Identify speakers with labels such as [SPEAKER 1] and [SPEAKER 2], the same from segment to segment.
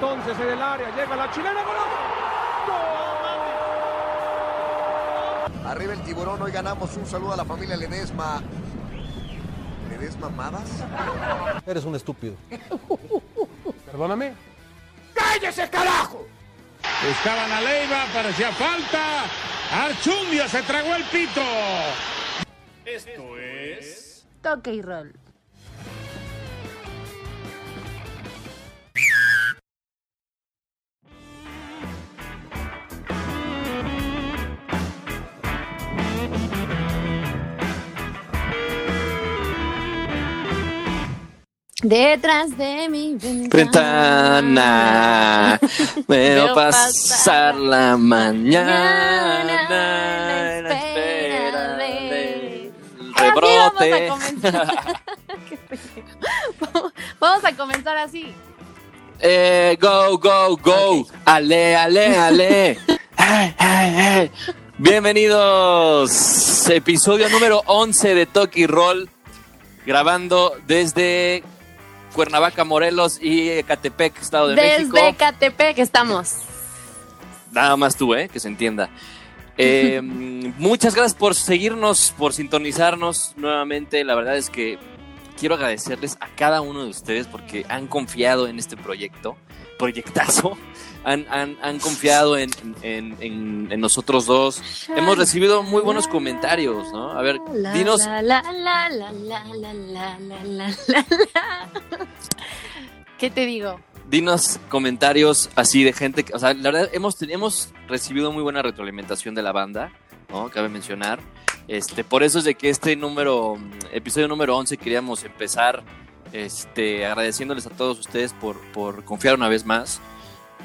[SPEAKER 1] entonces en el área, llega la chilena,
[SPEAKER 2] Arriba el tiburón, hoy ganamos un saludo a la familia Ledesma. ¿Ledesma Madas?
[SPEAKER 3] Eres un estúpido.
[SPEAKER 1] Perdóname.
[SPEAKER 4] ¡Cállese, carajo!
[SPEAKER 5] Buscaban a Leiva, parecía falta. Archundia se tragó el pito.
[SPEAKER 6] Esto es.
[SPEAKER 7] Toque y roll. Detrás de mi
[SPEAKER 8] ventana veo pasar la mañana en la espera rebrote.
[SPEAKER 7] Vamos a comenzar así.
[SPEAKER 8] Eh, go, go, go. Ale, ale, ale. Bienvenidos. Episodio número 11 de Toki Roll. Grabando desde Cuernavaca, Morelos y Ecatepec, Estado de
[SPEAKER 7] Desde
[SPEAKER 8] México.
[SPEAKER 7] Desde Ecatepec estamos.
[SPEAKER 8] Nada más tú, ¿eh? Que se entienda. Eh, muchas gracias por seguirnos, por sintonizarnos nuevamente. La verdad es que quiero agradecerles a cada uno de ustedes porque han confiado en este proyecto, proyectazo. Han, han, han confiado en, en, en, en, nosotros dos. Hemos recibido muy buenos comentarios, ¿no? A ver, dinos.
[SPEAKER 7] ¿Qué te digo?
[SPEAKER 8] Dinos comentarios así de gente que, o sea, la verdad, hemos, hemos recibido muy buena retroalimentación de la banda, ¿no? Cabe mencionar. Este, por eso es de que este número, episodio número 11 queríamos empezar este, agradeciéndoles a todos ustedes por, por confiar una vez más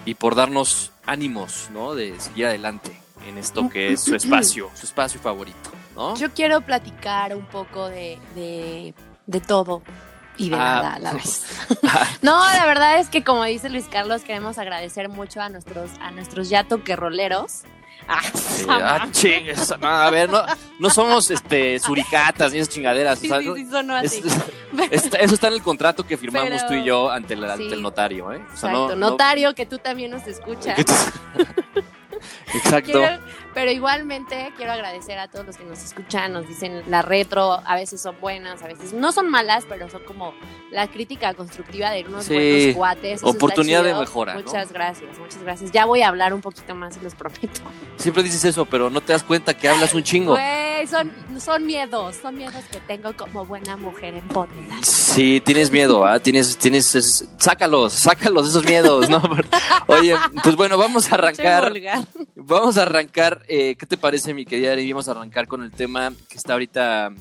[SPEAKER 8] y por darnos ánimos, ¿no? De seguir adelante en esto que es su espacio, su espacio favorito, ¿no?
[SPEAKER 7] Yo quiero platicar un poco de, de, de todo y de ah. nada a la vez. no, la verdad es que como dice Luis Carlos, queremos agradecer mucho a nuestros, a nuestros ya toquerroleros.
[SPEAKER 8] Ah, sí, ah, chingues, no, a ver, no, no somos este suricatas ni esas chingaderas.
[SPEAKER 7] Sí,
[SPEAKER 8] o sea,
[SPEAKER 7] sí, sonó así.
[SPEAKER 8] Es, es, eso está en el contrato que firmamos Pero, tú y yo ante, la, ante el notario, ¿eh?
[SPEAKER 7] O sea, exacto, no, notario que tú también nos escuchas.
[SPEAKER 8] Exacto.
[SPEAKER 7] Quiero, pero igualmente quiero agradecer a todos los que nos escuchan, nos dicen la retro, a veces son buenas, a veces no son malas, pero son como la crítica constructiva de unos
[SPEAKER 8] sí.
[SPEAKER 7] buenos cuates. Eso
[SPEAKER 8] Oportunidad de mejora.
[SPEAKER 7] Muchas
[SPEAKER 8] ¿no?
[SPEAKER 7] gracias, muchas gracias. Ya voy a hablar un poquito más, los prometo.
[SPEAKER 8] Siempre dices eso, pero no te das cuenta que hablas un chingo.
[SPEAKER 7] Güey, son, son miedos, son miedos que tengo como buena mujer empoderada.
[SPEAKER 8] Sí, tienes miedo, ¿ah? Tienes, tienes, es, sácalos, sácalos esos miedos, ¿no? Oye, pues bueno, vamos a arrancar. Vamos a arrancar, eh, ¿qué te parece, mi querida Ari? Vamos a arrancar con el tema que está ahorita,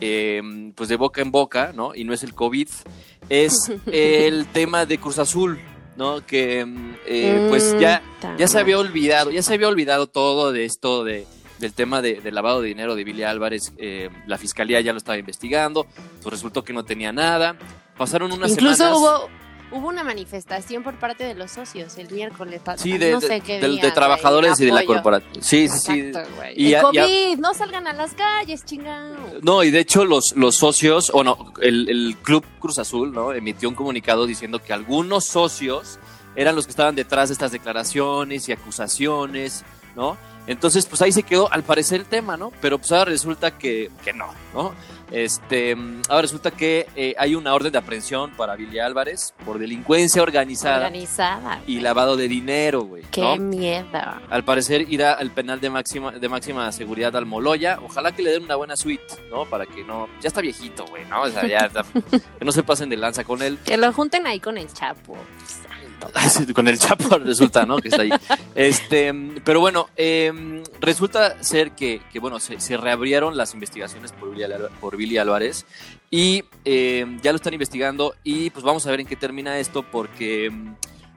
[SPEAKER 8] eh, pues de boca en boca, ¿no? Y no es el COVID, es el tema de Cruz Azul, ¿no? Que, eh, pues ya, ya se había olvidado, ya se había olvidado todo de esto de del tema de, de, lavado de dinero de Billy Álvarez, eh, la fiscalía ya lo estaba investigando, pues resultó que no tenía nada. Pasaron unas
[SPEAKER 7] Incluso
[SPEAKER 8] semanas.
[SPEAKER 7] hubo hubo una manifestación por parte de los socios el miércoles.
[SPEAKER 8] Sí, de,
[SPEAKER 7] no sé
[SPEAKER 8] de,
[SPEAKER 7] qué
[SPEAKER 8] de,
[SPEAKER 7] día,
[SPEAKER 8] de trabajadores y de la corporación. Sí, sí,
[SPEAKER 7] Exacto,
[SPEAKER 8] sí.
[SPEAKER 7] Y el COVID, no salgan a las calles, chingado.
[SPEAKER 8] No, y de hecho los, los socios, o no, el, el Club Cruz Azul, ¿no? Emitió un comunicado diciendo que algunos socios eran los que estaban detrás de estas declaraciones y acusaciones, ¿no? Entonces, pues ahí se quedó al parecer el tema, ¿no? Pero pues ahora resulta que, que no, ¿no? Este, mm, ahora resulta que eh, hay una orden de aprehensión para Billy Álvarez por delincuencia organizada
[SPEAKER 7] Organizada.
[SPEAKER 8] y lavado de dinero, güey,
[SPEAKER 7] Qué
[SPEAKER 8] ¿no?
[SPEAKER 7] miedo.
[SPEAKER 8] Al parecer irá al penal de máxima, de máxima seguridad al Moloya. Ojalá que le den una buena suite, ¿no? Para que no. Ya está viejito, güey, ¿no? O sea, ya está- que no se pasen de lanza con él.
[SPEAKER 7] Que lo junten ahí con el Chapo.
[SPEAKER 8] con el Chapo resulta, ¿no? Que está ahí. Este, pero bueno, eh, resulta ser que, que, bueno, se, se reabrieron las investigaciones por Billy, por Billy Álvarez y eh, ya lo están investigando y pues vamos a ver en qué termina esto porque...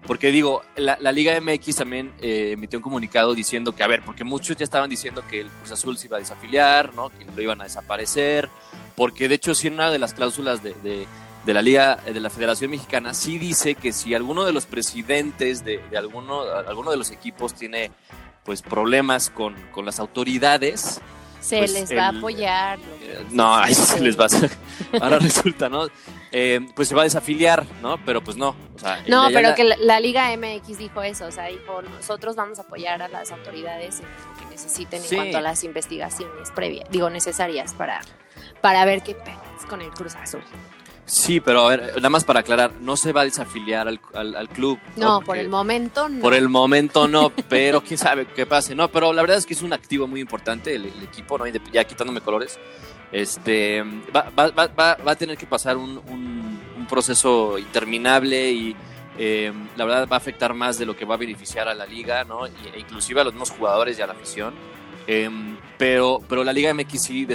[SPEAKER 8] Porque digo, la, la Liga MX también eh, emitió un comunicado diciendo que, a ver, porque muchos ya estaban diciendo que el Cruz Azul se iba a desafiliar, ¿no? Que lo iban a desaparecer, porque de hecho sí una de las cláusulas de, de la Liga, de la Federación Mexicana, sí dice que si alguno de los presidentes de, de alguno, alguno de los equipos tiene pues problemas con, con las autoridades,
[SPEAKER 7] Se
[SPEAKER 8] pues,
[SPEAKER 7] les va a apoyar.
[SPEAKER 8] eh, No, ahí sí se les va a hacer. Ahora resulta, ¿no? Eh, pues se va a desafiliar, ¿no? Pero pues no. O sea,
[SPEAKER 7] No, pero
[SPEAKER 8] la-
[SPEAKER 7] que la, la Liga MX dijo eso, o sea, dijo, nosotros vamos a apoyar a las autoridades en lo que necesiten
[SPEAKER 8] Sí.
[SPEAKER 7] en cuanto a las investigaciones previas, digo, necesarias para, para ver qué pedas con el Cruz Azul.
[SPEAKER 8] Sí, pero a ver, nada más para aclarar, no se va a desafiliar al, al- al club.
[SPEAKER 7] No, por el momento no.
[SPEAKER 8] Por el momento no, pero quién sabe qué pase, ¿no? Pero la verdad es que es un activo muy importante el, el equipo, ¿no? Ya quitándome colores. Este, va, va, va, va, va a tener que pasar un, un- un proceso interminable y eh, la verdad va a afectar más de lo que va a beneficiar a la liga, ¿no? E inclusive a los mismos jugadores y a la afición. Em, pero, pero la Liga MX sí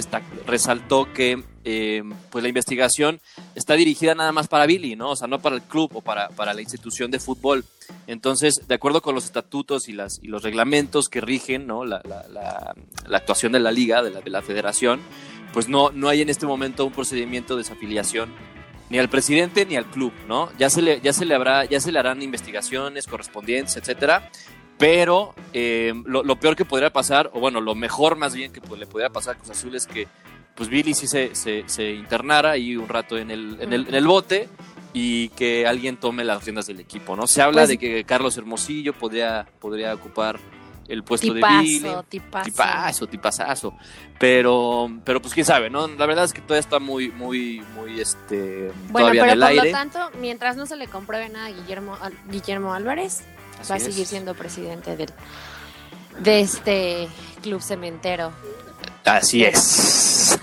[SPEAKER 8] resaltó que em, pues la investigación está dirigida nada más para Billy, ¿no? O sea, no para el club o para, para la institución de fútbol. Entonces, de acuerdo con los estatutos y, los reglamentos que rigen ¿no? la, actuación de la liga, de la, de la federación, pues no, no hay en este momento un procedimiento de desafiliación ni al presidente ni al club, ¿no? Ya se le, ya se le habrá, ya se le harán investigaciones correspondientes, etcétera. Pero eh, lo, lo peor que podría pasar, o bueno, lo mejor más bien que pues, le podría pasar a Cruz Azul es que pues Billy sí se, se, se internara ahí un rato en el, en, el, en el bote y que alguien tome las riendas del equipo, ¿no? Se habla
[SPEAKER 7] Pues-
[SPEAKER 8] de que Carlos Hermosillo podría, podría ocupar el puesto de Billy.
[SPEAKER 7] tipazo, tipazo.
[SPEAKER 8] Tipazazo. Pero, pero pues quién sabe, ¿no? La verdad es que todavía está muy, muy, muy, este,
[SPEAKER 7] Bueno,
[SPEAKER 8] todavía
[SPEAKER 7] pero
[SPEAKER 8] en el
[SPEAKER 7] por
[SPEAKER 8] aire.
[SPEAKER 7] lo tanto, mientras no se le compruebe nada a Guillermo, a Guillermo Álvarez,
[SPEAKER 8] Así
[SPEAKER 7] va a
[SPEAKER 8] es.
[SPEAKER 7] seguir siendo presidente del, de este club cementero.
[SPEAKER 8] Así es.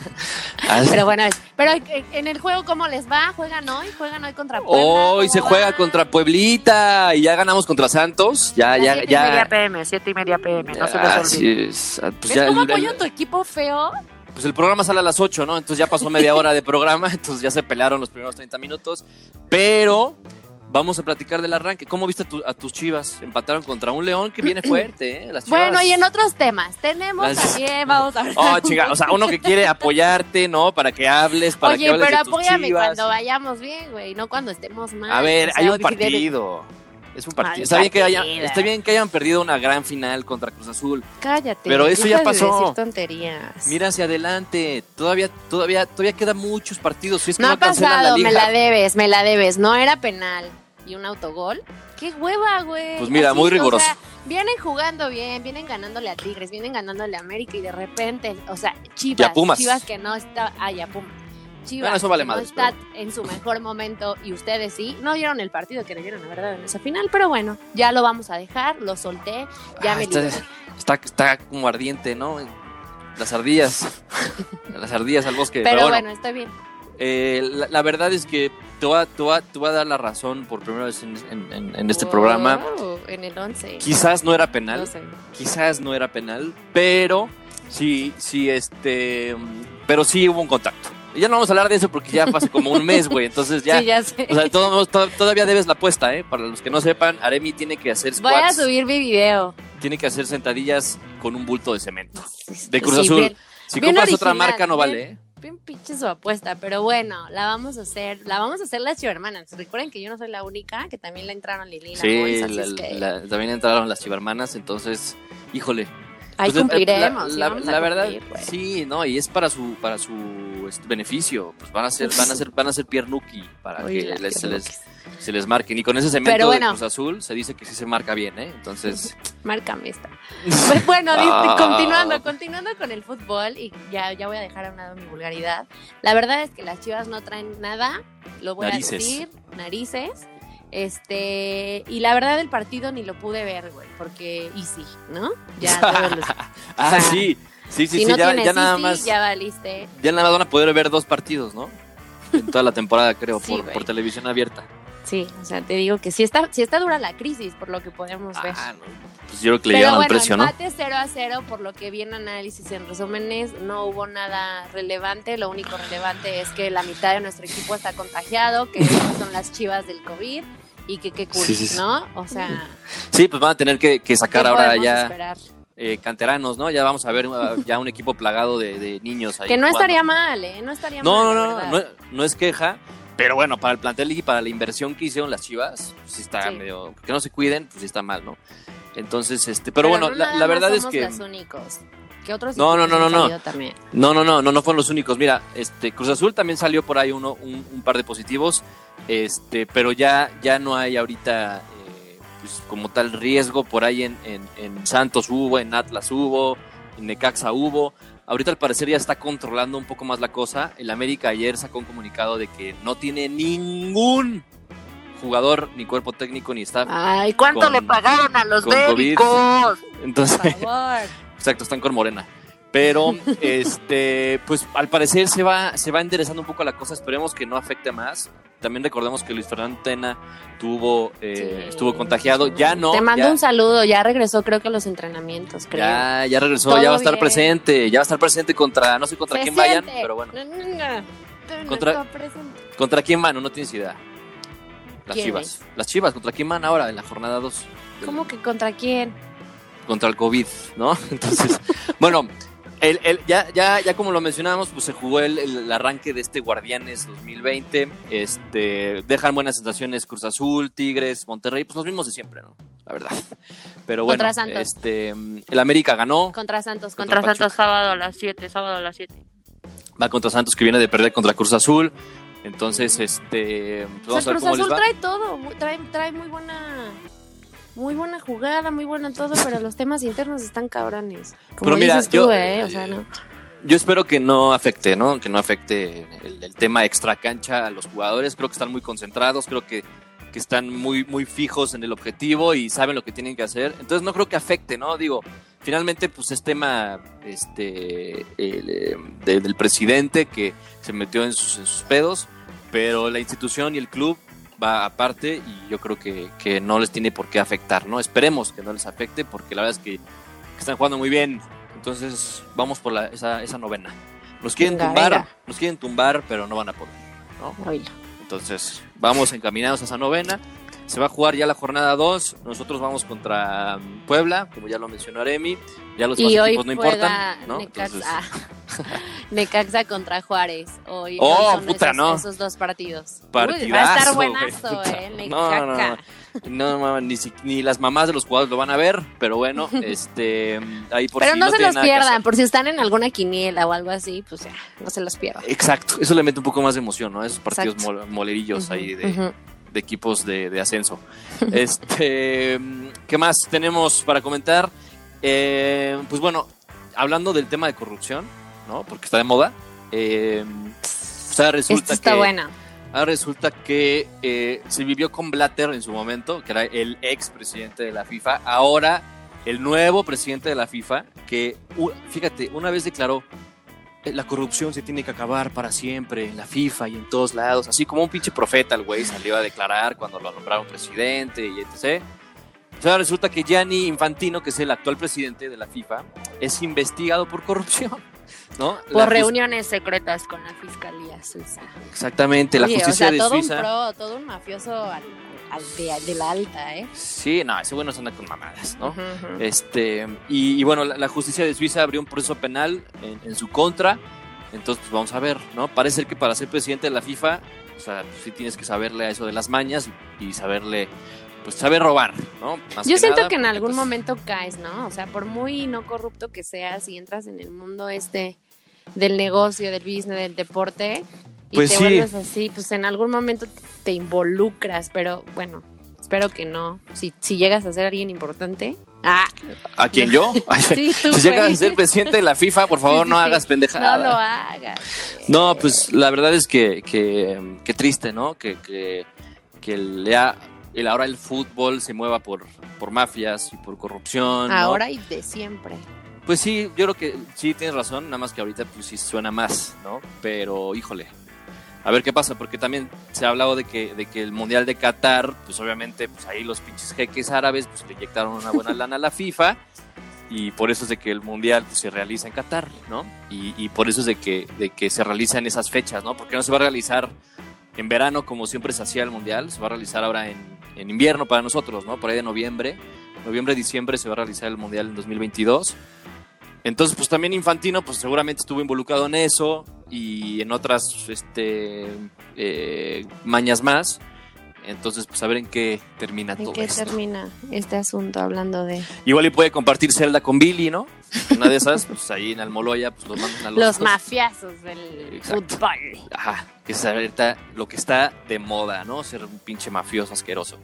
[SPEAKER 7] Pero bueno, pero en el juego, ¿cómo les va? ¿Juegan hoy? ¿Juegan hoy contra Puebla?
[SPEAKER 8] Hoy
[SPEAKER 7] ¿Cómo
[SPEAKER 8] se juega contra Pueblita y ya ganamos contra Santos. Ya,
[SPEAKER 7] A las
[SPEAKER 8] ya,
[SPEAKER 7] siete y media
[SPEAKER 8] ya.
[SPEAKER 7] pm, siete y media pm, no se les olvide.
[SPEAKER 8] Así es. Ah, Pues,
[SPEAKER 7] ¿Ves
[SPEAKER 8] ya
[SPEAKER 7] cómo apoyo tu equipo feo?
[SPEAKER 8] pues el programa sale a las 8, ¿no? Entonces ya pasó media hora de programa, entonces ya se pelearon los primeros 30 minutos. Pero vamos a platicar del arranque. ¿Cómo viste a, tu- a tus chivas? Empataron contra un León que viene fuerte, ¿eh? Las chivas.
[SPEAKER 7] Bueno, y en otros temas, tenemos
[SPEAKER 8] Las-
[SPEAKER 7] también, vamos a hablar.
[SPEAKER 8] Oh, chica, o sea, uno que quiere apoyarte, ¿no? Para que hables, para que
[SPEAKER 7] Oye,
[SPEAKER 8] hables
[SPEAKER 7] pero
[SPEAKER 8] de tus
[SPEAKER 7] apóyame
[SPEAKER 8] chivas.
[SPEAKER 7] cuando vayamos bien, güey, no cuando estemos mal.
[SPEAKER 8] A ver,
[SPEAKER 7] O sea,
[SPEAKER 8] hay un
[SPEAKER 7] de-
[SPEAKER 8] partido. Es un partido. Está bien, que hayan, está bien que hayan perdido una gran final contra Cruz Azul.
[SPEAKER 7] Cállate.
[SPEAKER 8] Pero eso ya
[SPEAKER 7] de
[SPEAKER 8] pasó.
[SPEAKER 7] decir tonterías.
[SPEAKER 8] Mira hacia adelante. Todavía, todavía, todavía quedan muchos partidos. Si es que
[SPEAKER 7] no
[SPEAKER 8] no,
[SPEAKER 7] ha pasado,
[SPEAKER 8] la liga.
[SPEAKER 7] me la debes, me la debes. No era penal y un autogol. ¡Qué hueva, güey!
[SPEAKER 8] Pues mira,
[SPEAKER 7] Así,
[SPEAKER 8] muy
[SPEAKER 7] o
[SPEAKER 8] riguroso.
[SPEAKER 7] sea, vienen jugando bien, vienen ganándole a Tigres, vienen ganándole a América y de repente, o sea, Chivas.
[SPEAKER 8] Y a Pumas.
[SPEAKER 7] Chivas que no está. Ah, y a Pumas. Chivas
[SPEAKER 8] Bueno, eso vale
[SPEAKER 7] que no está
[SPEAKER 8] pero-
[SPEAKER 7] en su mejor momento y ustedes sí. No dieron el partido que debieron la verdad en esa final, pero bueno, ya lo vamos a dejar, lo solté, ya
[SPEAKER 8] Ah,
[SPEAKER 7] me
[SPEAKER 8] está, está, está como ardiente, ¿no? Las ardillas. Las ardillas al bosque.
[SPEAKER 7] Pero,
[SPEAKER 8] Pero,
[SPEAKER 7] bueno,
[SPEAKER 8] bueno,
[SPEAKER 7] estoy bien.
[SPEAKER 8] Eh, la, la verdad es que te voy, a, te, voy a- te voy a dar la razón por primera vez en, en- en- en este programa.
[SPEAKER 7] Wow, en el 11.
[SPEAKER 8] Quizás no era penal.
[SPEAKER 7] No sé.
[SPEAKER 8] quizás no era penal, pero sí, sí, este, pero sí hubo un contacto. Ya no vamos a hablar de eso porque ya pasó como un mes, güey, entonces ya,
[SPEAKER 7] Sí, ya sé.
[SPEAKER 8] o sea, todo- todavía debes la apuesta, ¿eh? Para los que no sepan, Aremi tiene que hacer
[SPEAKER 7] Voy a
[SPEAKER 8] squats,
[SPEAKER 7] subir mi video.
[SPEAKER 8] tiene que hacer sentadillas con un bulto de cemento. De Cruz
[SPEAKER 7] Sí,
[SPEAKER 8] Azul.
[SPEAKER 7] bien-
[SPEAKER 8] si
[SPEAKER 7] bien
[SPEAKER 8] compras otra marca no
[SPEAKER 7] bien-
[SPEAKER 8] vale, ¿eh?
[SPEAKER 7] Bien pinche su apuesta, pero bueno, la vamos a hacer, la vamos a hacer las chivermanas. Recuerden que yo no soy la única, que también la entraron Lili y la
[SPEAKER 8] Sí, la-
[SPEAKER 7] que
[SPEAKER 8] también entraron las chivermanas, entonces, híjole.
[SPEAKER 7] Ahí
[SPEAKER 8] Pues,
[SPEAKER 7] cumpliremos.
[SPEAKER 8] La, la- la verdad,
[SPEAKER 7] cumplir, güey.
[SPEAKER 8] sí, no, y es para su para su este, beneficio. Pues van a ser van a ser van a ser piernuki para
[SPEAKER 7] Uy,
[SPEAKER 8] que les- se les se les marquen. Y con ese cemento
[SPEAKER 7] Pero
[SPEAKER 8] de
[SPEAKER 7] bueno.
[SPEAKER 8] Cruz Azul se dice que sí se marca bien, ¿eh? Entonces,
[SPEAKER 7] Márcame esta. Pues bueno,
[SPEAKER 8] Ah.
[SPEAKER 7] continuando, continuando con el fútbol, y ya, ya voy a dejar a un lado mi vulgaridad. La verdad es que las chivas no traen nada, lo voy
[SPEAKER 8] Narices.
[SPEAKER 7] a decir, narices. Este, y la verdad el partido ni lo pude ver, güey, porque easy, ¿no? Ya todos los-
[SPEAKER 8] ah,
[SPEAKER 7] sea,
[SPEAKER 8] sí, sí, sí,
[SPEAKER 7] si
[SPEAKER 8] sí,
[SPEAKER 7] no
[SPEAKER 8] ya,
[SPEAKER 7] tienes
[SPEAKER 8] ya nada más,
[SPEAKER 7] ya valiste.
[SPEAKER 8] ya nada más van a poder ver dos partidos, ¿no? En toda la temporada, creo,
[SPEAKER 7] Sí,
[SPEAKER 8] por, por televisión abierta.
[SPEAKER 7] Sí, o sea, te digo que sí está, sí está dura la crisis, por lo que podemos ver.
[SPEAKER 8] Ah, no, pues yo creo que le
[SPEAKER 7] Pero bueno,
[SPEAKER 8] al precio, ¿no?
[SPEAKER 7] empate 0 a 0, por lo que vi en análisis, en resúmenes, no hubo nada relevante. Lo único relevante es que la mitad de nuestro equipo está contagiado, que son las chivas del COVID y que qué cool,
[SPEAKER 8] Sí, sí, sí.
[SPEAKER 7] ¿no? O sea,
[SPEAKER 8] Sí, pues van a tener que, que
[SPEAKER 7] ¿qué
[SPEAKER 8] sacar ahora ya eh, canteranos, ¿no? Ya vamos a ver uh, ya un equipo plagado de, de niños ahí.
[SPEAKER 7] Que no estaría mal, ¿eh? No estaría
[SPEAKER 8] No,
[SPEAKER 7] mal.
[SPEAKER 8] no, no, no, no es queja, pero bueno, para el plantel y para la inversión que hicieron las Chivas, pues está
[SPEAKER 7] Sí.
[SPEAKER 8] medio que no se cuiden, pues sí está mal, ¿no? Entonces, este, pero, bueno,
[SPEAKER 7] no
[SPEAKER 8] la, verdad es que
[SPEAKER 7] los únicos. ¿Qué otros
[SPEAKER 8] No, no, no, no, no.
[SPEAKER 7] también?
[SPEAKER 8] No, no, no, no, no fueron los únicos. Mira, este Cruz Azul también salió por ahí uno, un, un par de positivos, este, pero ya, ya no hay ahorita eh, pues, como tal riesgo por ahí en, en, en Santos hubo, en Atlas hubo, en Necaxa hubo. Ahorita al parecer ya está controlando un poco más la cosa. El América ayer sacó un comunicado de que no tiene ningún jugador, ni cuerpo técnico, ni staff.
[SPEAKER 7] Ay, ¿cuánto
[SPEAKER 8] Con-
[SPEAKER 7] le pagaron a los médicos?
[SPEAKER 8] Entonces,
[SPEAKER 7] Por favor.
[SPEAKER 8] Exacto, están con Morena. Pero, este, pues al parecer se va, se va enderezando un poco la cosa. Esperemos que no afecte más. También recordemos que Luis Fernando Tena tuvo, eh,
[SPEAKER 7] Sí.
[SPEAKER 8] estuvo contagiado. Ya no.
[SPEAKER 7] Te mando
[SPEAKER 8] ya,
[SPEAKER 7] un saludo, ya regresó creo que a los entrenamientos, creo.
[SPEAKER 8] ya, ya regresó,
[SPEAKER 7] Todo
[SPEAKER 8] ya va a estar
[SPEAKER 7] bien.
[SPEAKER 8] presente. Ya va a estar presente contra, no sé contra quién vayan, pero bueno.
[SPEAKER 7] No, no, no. No
[SPEAKER 8] Contra-. ¿Contra quién van? No tienes idea. Las. Chivas. Las Chivas, ¿contra quién van ahora en la jornada 2?
[SPEAKER 7] ¿Cómo que contra quién?
[SPEAKER 8] Contra el COVID, ¿no? Entonces, bueno, el, el- ya, ya, ya como lo mencionábamos, pues se jugó el, el arranque de este Guardianes 2020. Este, dejan buenas sensaciones Cruz Azul, Tigres, Monterrey, pues los mismos de siempre, ¿no? La verdad. Pero bueno,
[SPEAKER 7] Contra Santos.
[SPEAKER 8] este, el América ganó,
[SPEAKER 7] Contra Santos,
[SPEAKER 8] Contra
[SPEAKER 7] contra, Santos, sábado a las 7, sábado a las 7.
[SPEAKER 8] va contra Santos que viene de perder contra Cruz Azul. Entonces, este, pues
[SPEAKER 7] O
[SPEAKER 8] vamos a
[SPEAKER 7] sea,
[SPEAKER 8] ver
[SPEAKER 7] Cruz
[SPEAKER 8] cómo les
[SPEAKER 7] Azul
[SPEAKER 8] va.
[SPEAKER 7] trae todo, trae, trae muy buena muy buena jugada, muy buena todo, pero los temas internos están cabrones. Como
[SPEAKER 8] Pero mira,
[SPEAKER 7] dices tú,
[SPEAKER 8] yo-
[SPEAKER 7] ¿eh? O sea, no.
[SPEAKER 8] Yo espero que no afecte, ¿no? Que no afecte el, el tema extra cancha a los jugadores. Creo que están muy concentrados, creo que, que están muy, muy fijos en el objetivo y saben lo que tienen que hacer. Entonces no creo que afecte, ¿no? Digo, finalmente pues es tema este, el, eh, de- del presidente que se metió en sus, en sus pedos, pero la institución y el club va aparte y yo creo que, que no les tiene por qué afectar, ¿no? Esperemos que no les afecte porque la verdad es que, están jugando muy bien. Entonces vamos por la, esa, esa novena. Nos quieren
[SPEAKER 7] Venga,
[SPEAKER 8] tumbar,
[SPEAKER 7] venga.
[SPEAKER 8] nos quieren tumbar, pero no van a poder.
[SPEAKER 7] Oílo.
[SPEAKER 8] Entonces, vamos encaminados a esa novena. Se va a jugar ya la jornada 2. Nosotros vamos contra mm, Puebla, como ya lo mencionó Aremi. Ya los
[SPEAKER 7] Y hoy
[SPEAKER 8] equipos no importan, ¿no?
[SPEAKER 7] Necaxa,
[SPEAKER 8] Entonces,
[SPEAKER 7] Necaxa contra Juárez. Hoy,
[SPEAKER 8] Oh,
[SPEAKER 7] son
[SPEAKER 8] puta,
[SPEAKER 7] esos,
[SPEAKER 8] no.
[SPEAKER 7] esos dos partidos. Uy,
[SPEAKER 8] partidazo.
[SPEAKER 7] va a estar buenazo, eh,
[SPEAKER 8] No, no, no, ni, las mamás de los jugadores lo van a ver, pero bueno, este, ahí por
[SPEAKER 7] Pero no, se los pierdan, por si están en alguna quiniela o algo así, pues ya, no se los pierdan.
[SPEAKER 8] Exacto, eso le mete un poco más de emoción, ¿no? Esos partidos mol- molerillos ahí de, equipos de, de ascenso. Este, ¿qué más tenemos para comentar? Eh, pues bueno, hablando del tema de corrupción, ¿no? Porque está de moda. eh, pues ahora resulta
[SPEAKER 7] Esto está
[SPEAKER 8] que,
[SPEAKER 7] buena.
[SPEAKER 8] ahora resulta que eh, se vivió con Blatter en su momento, que era el ex presidente de la FIFA. Ahora el nuevo presidente de la FIFA, que fíjate, una vez declaró "Eh, la corrupción se tiene que acabar para siempre en la FIFA y en todos lados. Así como un pinche profeta, el güey salió a declarar cuando lo nombraron presidente y etc. Sea, resulta que Gianni Infantino, que es el actual presidente de la FIFA, es investigado por corrupción. ¿No?
[SPEAKER 7] Por reuniones secretas con la fiscalía suiza.
[SPEAKER 8] Exactamente, la justicia
[SPEAKER 7] o sea,
[SPEAKER 8] de
[SPEAKER 7] todo
[SPEAKER 8] Suiza.
[SPEAKER 7] un pro, todo un mafioso al, al de, de la alta, ¿eh?
[SPEAKER 8] Sí, no, ese güey no se anda con mamadas, ¿no? Este, y, y bueno, la, la justicia de Suiza abrió un proceso penal en, en su contra. Entonces, pues vamos a ver, ¿no? Parece ser que para ser presidente de la FIFA, o sea, pues, sí tienes que saberle a eso de las mañas y saberle, pues saber robar, ¿no? Más
[SPEAKER 7] Yo siento
[SPEAKER 8] nada,
[SPEAKER 7] que en algún
[SPEAKER 8] pues,
[SPEAKER 7] momento caes, ¿no? O sea, por muy no corrupto que seas y entras en el mundo este del negocio, del business, del deporte y
[SPEAKER 8] Pues
[SPEAKER 7] te
[SPEAKER 8] sí.
[SPEAKER 7] vuelves así, pues en algún momento te involucras, pero bueno, espero que no. Si, si llegas a ser alguien importante. Ah,
[SPEAKER 8] ¿A quién yo?
[SPEAKER 7] Sí,
[SPEAKER 8] si llegas a ser presidente de la FIFA, por favor,
[SPEAKER 7] Sí,
[SPEAKER 8] no hagas pendejada.
[SPEAKER 7] no lo hagas.
[SPEAKER 8] No, pues la verdad es que, que, que triste, ¿no? Que, que, que el, ya- el- ahora el fútbol se mueva por, por mafias y por corrupción. ¿no?
[SPEAKER 7] Ahora y de siempre.
[SPEAKER 8] Pues sí, yo creo que sí tienes razón, nada más que ahorita pues sí suena más, ¿no? Pero híjole, a ver qué pasa, porque también se ha hablado de que, de que el Mundial de Qatar, pues obviamente pues ahí los pinches jeques árabes pues le inyectaron una buena lana a la FIFA y por eso es de que el Mundial pues, se realiza en Qatar, ¿no? Y, y por eso es de que, de que se realiza en esas fechas, ¿no? Porque no se va a realizar en verano como siempre se hacía el Mundial, se va a realizar ahora en, en invierno para nosotros, ¿no? Por ahí de noviembre, noviembre, diciembre se va a realizar el Mundial en 2022. Entonces, pues también Infantino, pues seguramente estuvo involucrado en eso y en otras este, eh, mañas más. Entonces, pues a ver en qué termina
[SPEAKER 7] ¿En
[SPEAKER 8] todo
[SPEAKER 7] qué
[SPEAKER 8] esto.
[SPEAKER 7] termina este asunto hablando de...
[SPEAKER 8] Igual y puede compartir celda con Billy, ¿no? Una de esas, pues ahí en Almoloya, pues los mandan a los.
[SPEAKER 7] Los del
[SPEAKER 8] Exacto.
[SPEAKER 7] fútbol.
[SPEAKER 8] Ajá, que es ahorita lo que está de moda, ¿no? Ser un pinche mafioso asqueroso.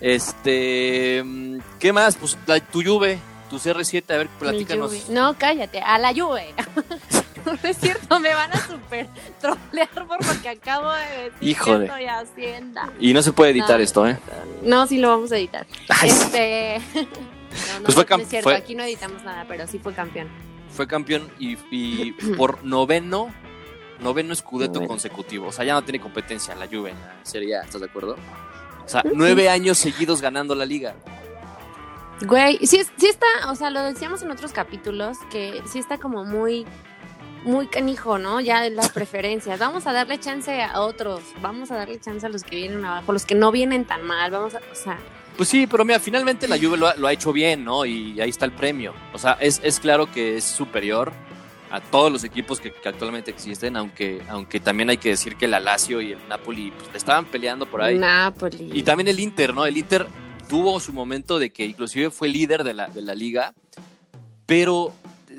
[SPEAKER 8] Este. mm, ¿Qué más? Pues la, tu Juve, tu CR7, a ver, platícanos.
[SPEAKER 7] No, cállate, a la Juve. no es cierto, me van a super trolear por lo que acabo de decir
[SPEAKER 8] Híjole.
[SPEAKER 7] estoy haciendo.
[SPEAKER 8] Y no se puede editar
[SPEAKER 7] No.
[SPEAKER 8] esto, ¿eh?
[SPEAKER 7] No, sí lo vamos a editar.
[SPEAKER 8] Ay.
[SPEAKER 7] Este. No, no,
[SPEAKER 8] Pues fue
[SPEAKER 7] no es cierto,
[SPEAKER 8] fue-
[SPEAKER 7] aquí no editamos nada, pero sí fue campeón.
[SPEAKER 8] Fue campeón y, y por noveno, noveno escudeto
[SPEAKER 7] Noveno.
[SPEAKER 8] consecutivo. O sea, ya no tiene competencia la Juve en la Serie A, ¿estás de acuerdo? O sea, nueve años seguidos ganando la liga.
[SPEAKER 7] Güey, sí, sí está, o sea, lo decíamos en otros capítulos, que sí está como muy, muy canijo, ¿no? Ya las preferencias. Vamos a darle chance a otros, vamos a darle chance a los que vienen abajo, los que no vienen tan mal, vamos a, o sea,
[SPEAKER 8] Pues sí, pero mira, finalmente la Juve lo ha, lo ha hecho bien, ¿no? Y ahí está el premio. O sea, es, es claro que es superior a todos los equipos que, que actualmente existen, aunque, aunque también hay que decir que el Lazio y el Napoli pues, le estaban peleando por ahí.
[SPEAKER 7] Napoli.
[SPEAKER 8] Y también el Inter, ¿no? El Inter tuvo su momento de que inclusive fue líder de la, de la liga, pero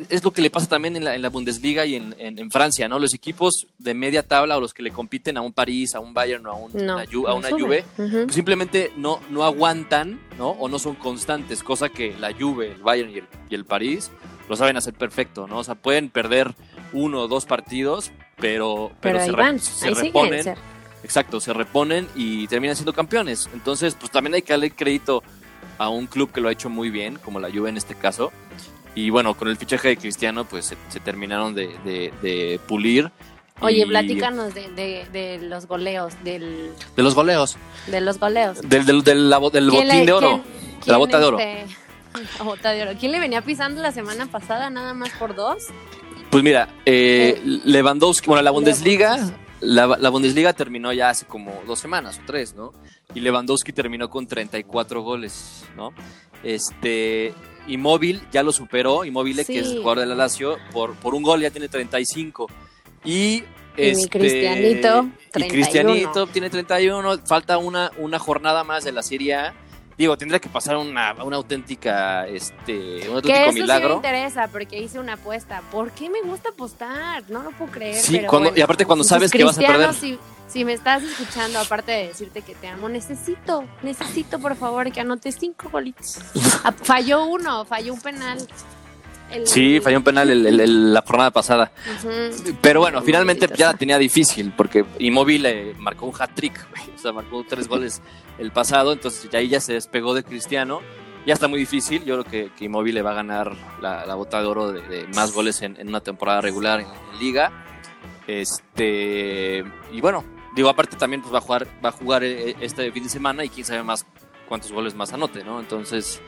[SPEAKER 8] es lo que le pasa también en la, en la Bundesliga y en, en- en Francia, ¿no? Los equipos de media tabla o los que le compiten a un París, a un Bayern o a, un-
[SPEAKER 7] no,
[SPEAKER 8] a una. Juve, pues simplemente no, no aguantan, ¿no? O no son constantes, cosa que la Juve, el Bayern y el, y el París lo saben hacer perfecto, ¿no? O sea, pueden perder uno o dos partidos, pero,
[SPEAKER 7] Pero
[SPEAKER 8] se, re-
[SPEAKER 7] van,
[SPEAKER 8] se
[SPEAKER 7] siguen.
[SPEAKER 8] reponen. Exacto, se reponen y terminan siendo campeones. Entonces, pues también hay que darle crédito a un club que lo ha hecho muy bien, como la Juve en este caso. Y bueno, con el fichaje de Cristiano, pues se, se terminaron de, de- de pulir.
[SPEAKER 7] Oye,
[SPEAKER 8] Y-
[SPEAKER 7] platícanos de, de, de los goleos, del,
[SPEAKER 8] De los goleos.
[SPEAKER 7] de los goleos.
[SPEAKER 8] Del, del, del, la bo- del
[SPEAKER 7] ¿Quién
[SPEAKER 8] botín
[SPEAKER 7] le-
[SPEAKER 8] de oro.
[SPEAKER 7] quién-
[SPEAKER 8] de la bota de oro.
[SPEAKER 7] este, la bota de oro. ¿Quién le venía pisando la semana pasada nada más por dos?
[SPEAKER 8] Pues mira, eh, Lewandowski, bueno, la Bundesliga, la, la Bundesliga terminó ya hace como dos semanas o tres, ¿no? Y Lewandowski terminó con 34 goles, ¿no? Este, Immóvil ya lo superó, Immóvil, que es
[SPEAKER 7] Sí.
[SPEAKER 8] el jugador de la Lazio, por, por un gol ya tiene 35. Y,
[SPEAKER 7] Y mi
[SPEAKER 8] este,
[SPEAKER 7] Cristianito,
[SPEAKER 8] y
[SPEAKER 7] 31.
[SPEAKER 8] Cristianito tiene 31, falta una, una jornada más de la Serie A. Digo, tendría que pasar una, una auténtica, este, un
[SPEAKER 7] Que
[SPEAKER 8] auténtico
[SPEAKER 7] eso sí me
[SPEAKER 8] milagro.
[SPEAKER 7] interesa porque hice una apuesta. ¿Por qué me gusta apostar? No lo puedo creer.
[SPEAKER 8] Sí,
[SPEAKER 7] pero
[SPEAKER 8] cuando-
[SPEAKER 7] bueno.
[SPEAKER 8] y aparte cuando
[SPEAKER 7] Entonces,
[SPEAKER 8] sabes que vas a perder.
[SPEAKER 7] Si, si me estás escuchando, aparte de decirte que te amo, necesito, necesito por favor que anotes cinco golitos. Ah, falló uno, falló un penal. El-
[SPEAKER 8] Sí, falló un penal el- la jornada pasada. Pero bueno, finalmente ya la tenía difícil porque Immobile eh, marcó un hat-trick, o sea, marcó tres goles el pasado, entonces ya ahí ya se despegó de Cristiano. Ya está muy difícil, yo creo que, que Immobile va a ganar la, la bota de oro de, de más goles en, en una temporada regular en, en liga. Este y bueno, digo aparte también pues va a jugar va a jugar eh, este fin de semana y quién sabe más cuántos goles más anote, ¿no? Entonces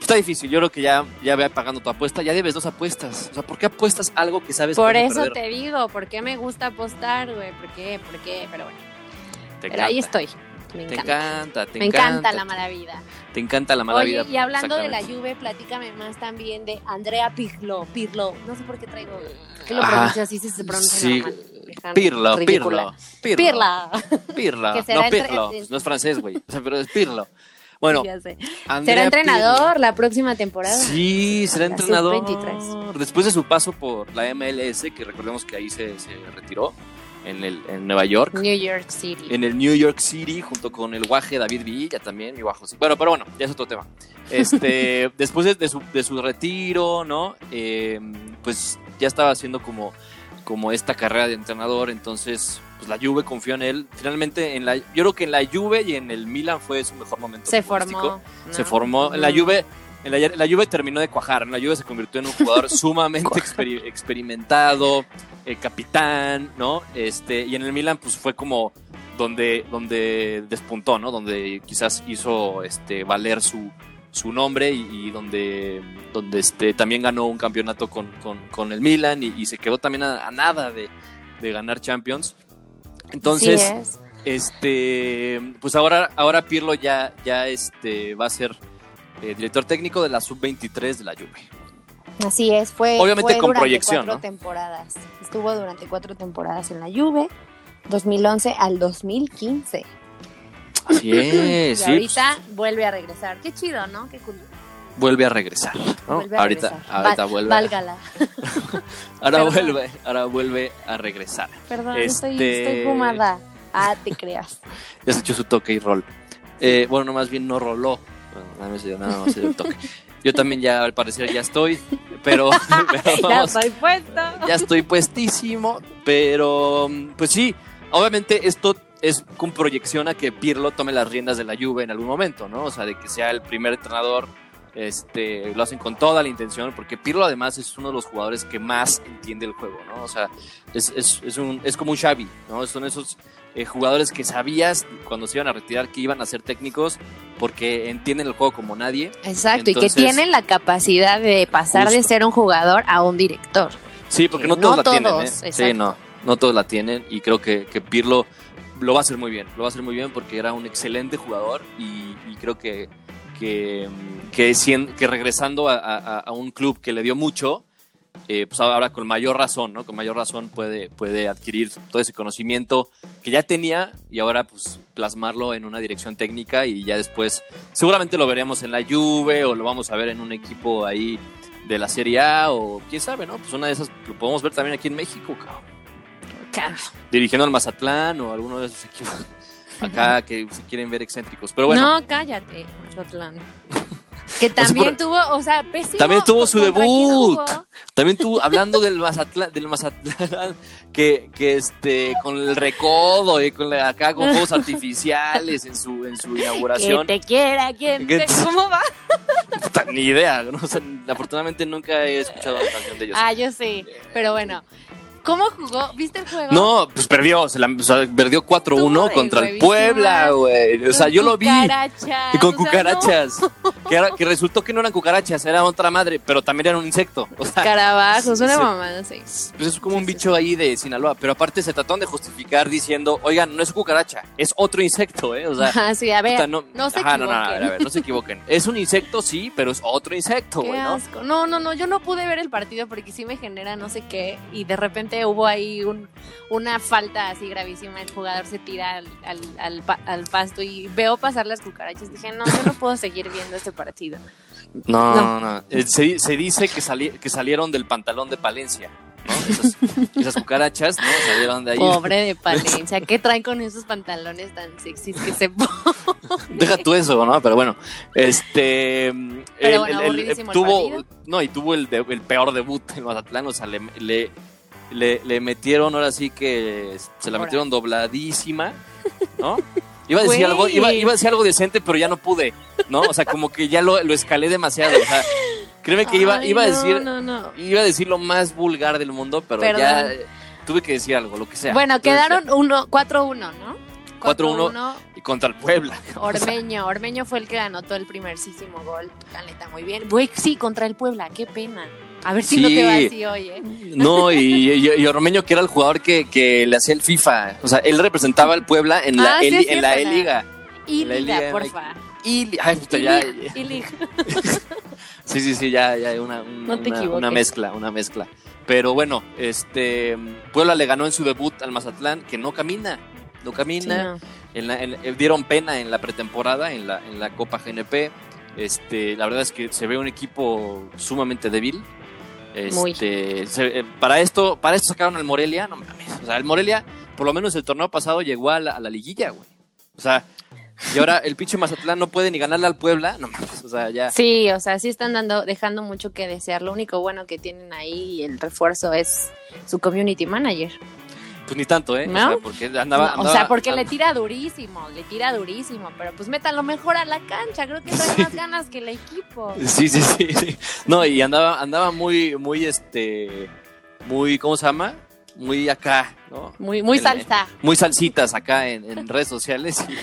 [SPEAKER 8] Está difícil, yo creo que ya, ya ve pagando tu apuesta, ya debes dos apuestas. O sea, ¿por qué apuestas algo que sabes
[SPEAKER 7] Por eso
[SPEAKER 8] perder?
[SPEAKER 7] te digo, ¿por qué me gusta apostar, güey? ¿Por qué? ¿Por qué? Pero bueno,
[SPEAKER 8] Te
[SPEAKER 7] pero ahí
[SPEAKER 8] encanta.
[SPEAKER 7] estoy. Me
[SPEAKER 8] Te
[SPEAKER 7] encanta.
[SPEAKER 8] encanta, te
[SPEAKER 7] Me
[SPEAKER 8] encanta.
[SPEAKER 7] encanta la mala vida.
[SPEAKER 8] Te encanta la mala
[SPEAKER 7] Oye,
[SPEAKER 8] vida.
[SPEAKER 7] y hablando de la. Juve, platícame más también de Andrea Pirlo. Pirlo, no sé por qué traigo. ¿Qué lo pronuncia así? Si se pronuncia
[SPEAKER 8] Sí.
[SPEAKER 7] normal. Dejan
[SPEAKER 8] Pirlo,
[SPEAKER 7] ridícula.
[SPEAKER 8] Pirlo,
[SPEAKER 7] Pirla.
[SPEAKER 8] Pirlo.
[SPEAKER 7] Será
[SPEAKER 8] No,
[SPEAKER 7] entre-
[SPEAKER 8] Pirlo. No es francés, güey. O sea, pero es Pirlo. Bueno,
[SPEAKER 7] Será entrenador
[SPEAKER 8] Pirlo.
[SPEAKER 7] la próxima temporada.
[SPEAKER 8] Sí, será
[SPEAKER 7] La
[SPEAKER 8] entrenador.
[SPEAKER 7] sub-23.
[SPEAKER 8] Después de su paso por la MLS, que recordemos que ahí se, se retiró, en, el, en Nueva York.
[SPEAKER 7] New York City.
[SPEAKER 8] en el New York City junto con el guaje David Villa también, mi guajo. sí. Bueno, pero bueno, ya es otro tema. Este, después de, de su, de su retiro, ¿no? Eh, pues ya estaba haciendo como, como esta carrera de entrenador, entonces pues la Juve confió en él. Finalmente, en la, yo creo que en la Juve y en el Milan fue su mejor momento.
[SPEAKER 7] se formó.
[SPEAKER 8] Se formó. En la. Juve, en la, la Juve terminó de cuajar. En la Juve se convirtió en un jugador sumamente experi- experimentado, eh, capitán, ¿no? Este, y en el Milan, pues fue como donde, donde despuntó, ¿no? Donde quizás hizo este, valer su, su nombre y, y donde, donde este, también ganó un campeonato con, con, con el Milan y, y se quedó también a, a nada de, de ganar Champions. Entonces,
[SPEAKER 7] Sí es.
[SPEAKER 8] este, pues ahora, ahora Pirlo ya, ya este, va a ser eh, director técnico de la sub-23 de la Juve.
[SPEAKER 7] Así es, fue,
[SPEAKER 8] Obviamente
[SPEAKER 7] fue
[SPEAKER 8] con
[SPEAKER 7] durante
[SPEAKER 8] proyección,
[SPEAKER 7] cuatro
[SPEAKER 8] ¿no?
[SPEAKER 7] temporadas. Estuvo durante cuatro temporadas en la Juve, 2011 al 2015.
[SPEAKER 8] Así es,
[SPEAKER 7] y
[SPEAKER 8] sí.
[SPEAKER 7] ahorita vuelve a regresar. Qué chido, ¿no? Qué cool.
[SPEAKER 8] vuelve a regresar. ¿no?
[SPEAKER 7] Vuelve a
[SPEAKER 8] ahorita,
[SPEAKER 7] regresar.
[SPEAKER 8] ahorita
[SPEAKER 7] Val-
[SPEAKER 8] vuelve.
[SPEAKER 7] Válgala.
[SPEAKER 8] ahora
[SPEAKER 7] Perdón.
[SPEAKER 8] vuelve, ahora vuelve a regresar.
[SPEAKER 7] Perdón, estoy,
[SPEAKER 8] Este-
[SPEAKER 7] estoy fumada. Ah, te creas.
[SPEAKER 8] Ya se echó su toque y rol. Eh, bueno, no, más bien no roló. Bueno, nada más se dio, nada más el toque. Yo también ya al parecer ya estoy, pero, pero
[SPEAKER 7] ya estoy puesto.
[SPEAKER 8] ya estoy puestísimo, pero pues sí, obviamente esto es con proyección a que Pirlo tome las riendas de la Juve en algún momento, ¿no? O sea, de que sea el primer entrenador, este, lo hacen con toda la intención, porque Pirlo además es uno de los jugadores que más entiende el juego, ¿no? O sea, es, es, es, un, es como un Xavi, ¿no? Son esos eh, jugadores que sabías cuando se iban a retirar que iban a ser técnicos porque entienden el juego como nadie.
[SPEAKER 7] Exacto, y que tienen la capacidad de pasar de ser un jugador a un director.
[SPEAKER 8] Sí, porque
[SPEAKER 7] Que
[SPEAKER 8] no todos
[SPEAKER 7] no
[SPEAKER 8] la tienen,
[SPEAKER 7] todos,
[SPEAKER 8] ¿eh? Sí, no, no todos la tienen y creo que, que Pirlo lo va a hacer muy bien, lo va a hacer muy bien porque era un excelente jugador y, creo que, que, regresando a un club que le dio mucho, eh, pues ahora con mayor razón, ¿no? Con mayor razón puede, puede adquirir todo ese conocimiento que ya tenía y ahora pues plasmarlo en una dirección técnica y ya después seguramente lo veremos en la Juve o lo vamos a ver en un equipo ahí de la Serie A o quién sabe, ¿no? Pues una de esas lo podemos ver también aquí en México, cabrón. Dirigiendo al Mazatlán o alguno de esos equipos acá que se quieren ver excéntricos. Pero bueno,
[SPEAKER 7] No, cállate, Mazatlán. Que también tuvo, o sea, pésimo.
[SPEAKER 8] También tuvo su
[SPEAKER 7] ¿Contra quién
[SPEAKER 8] debut. también tú hablando del Mazatlán, del Mazatlán que, que este con el recodo y con la, acá con fuegos artificiales en su en su
[SPEAKER 7] Que
[SPEAKER 8] inauguración.
[SPEAKER 7] te quiera, quien
[SPEAKER 8] Que
[SPEAKER 7] te... ¿Cómo va?
[SPEAKER 8] Ni idea, ¿no? O sea, afortunadamente nunca he escuchado la canción de ellos.
[SPEAKER 7] Ah, yo sé, pero bueno. ¿Cómo jugó? ¿Viste el juego?
[SPEAKER 8] No, pues perdió, se la, o sea, perdió 4-1
[SPEAKER 7] Estuvo
[SPEAKER 8] contra el Puebla, güey. O sea, yo lo vi.
[SPEAKER 7] cucarachas,
[SPEAKER 8] Y con
[SPEAKER 7] o sea,
[SPEAKER 8] cucarachas. que, era- que resultó que no eran cucarachas, era otra madre, pero también era un insecto. O sea,
[SPEAKER 7] Carabajos, una mamada, sí.
[SPEAKER 8] pues es como un bicho ahí de Sinaloa. Pero aparte se trataron de justificar diciendo, oigan, no es cucaracha, es otro insecto, ¿eh? O sea,
[SPEAKER 7] Ajá, sí, a ver,
[SPEAKER 8] puta,
[SPEAKER 7] no,
[SPEAKER 8] no,
[SPEAKER 7] se
[SPEAKER 8] ajá,
[SPEAKER 7] equivoquen.
[SPEAKER 8] no, a ver, a ver, no se equivoquen. Es un insecto, sí, pero es otro insecto, güey, ¿no?
[SPEAKER 7] asco. No, no, no, yo no pude ver el partido porque sí me genera no sé qué y de repente hubo ahí un, una falta así gravísima, el jugador se tira al, al, al al pasto y veo pasar las cucarachas. Dije, no, yo no puedo seguir viendo este partido.
[SPEAKER 8] No,
[SPEAKER 7] No.
[SPEAKER 8] no. Eh, Se, se dice que, sali- que salieron del pantalón de Palencia, ¿no? Esas, esas cucarachas, ¿no? Salieron de ahí.
[SPEAKER 7] Pobre de Palencia, ¿qué traen con esos pantalones tan sexys que se ponen?
[SPEAKER 8] Deja tú eso, ¿no? Pero bueno, este.
[SPEAKER 7] Pero bueno, aburridísimo el
[SPEAKER 8] tuvo,
[SPEAKER 7] partido.
[SPEAKER 8] no, y tuvo el, de- el peor debut en Mazatlán, o sea, le, le, le, le metieron, ahora sí que se la
[SPEAKER 7] Ahora.
[SPEAKER 8] metieron dobladísima, ¿no? Iba a decir
[SPEAKER 7] Güey.
[SPEAKER 8] algo, iba, iba a decir algo decente, pero ya no pude, ¿no? O sea, como que ya lo, lo escalé demasiado, o sea, créeme que iba,
[SPEAKER 7] Ay,
[SPEAKER 8] iba a
[SPEAKER 7] no,
[SPEAKER 8] decir,
[SPEAKER 7] No, no.
[SPEAKER 8] iba a decir lo más vulgar del mundo, pero
[SPEAKER 7] Perdón.
[SPEAKER 8] ya tuve que decir algo, lo que sea.
[SPEAKER 7] Bueno,
[SPEAKER 8] Entonces,
[SPEAKER 7] quedaron uno, 4-1, ¿no?
[SPEAKER 8] 4-1. y contra el Puebla.
[SPEAKER 7] Ormeño, Ormeño fue el que anotó el primerísimo gol. La neta, muy bien. Güey, sí, contra el Puebla, qué pena. A ver si no
[SPEAKER 8] Sí.
[SPEAKER 7] te va así hoy, ¿eh?
[SPEAKER 8] No, y, y, y Ormeño, que era el jugador que, que le hacía el FIFA. O sea, él representaba al Puebla en la,
[SPEAKER 7] Ah, sí,
[SPEAKER 8] en la
[SPEAKER 7] la-
[SPEAKER 8] E-Liga.
[SPEAKER 7] Y porfa.
[SPEAKER 8] Ay, puta, ya. Sí, sí, sí, ya, ya, una, un-
[SPEAKER 7] No te
[SPEAKER 8] una, mezcla, una mezcla. Pero bueno, este Puebla le ganó en su debut al Mazatlán, que no camina, no
[SPEAKER 7] Sí,
[SPEAKER 8] camina.
[SPEAKER 7] no.
[SPEAKER 8] En la- en- eh, dieron pena en la pretemporada, en la, en la Copa GNP. Este, la verdad es que se ve un equipo sumamente débil. Este, se- eh, para esto, para esto sacaron al Morelia, no mames. O sea, el Morelia, por lo menos el torneo pasado llegó a la, a la liguilla, güey. O sea, y ahora el pinche Mazatlán no puede ni ganarle al Puebla, no mames. O sea, ya.
[SPEAKER 7] Sí, o sea, sí están dando, dejando mucho que desear. Lo único bueno que tienen ahí el refuerzo es su community manager.
[SPEAKER 8] Pues ni tanto, ¿eh?
[SPEAKER 7] ¿No?
[SPEAKER 8] O sea, porque andaba.
[SPEAKER 7] O sea, porque le tira durísimo, le tira durísimo, pero pues métalo mejor a la cancha, creo que trae más ganas que el equipo.
[SPEAKER 8] Sí, sí, sí, sí. No, y andaba, andaba muy, muy, este, muy, ¿cómo se llama? Muy acá, ¿no?
[SPEAKER 7] Muy, muy
[SPEAKER 8] El-
[SPEAKER 7] salsa.
[SPEAKER 8] Muy salsitas acá en, en redes sociales. Y,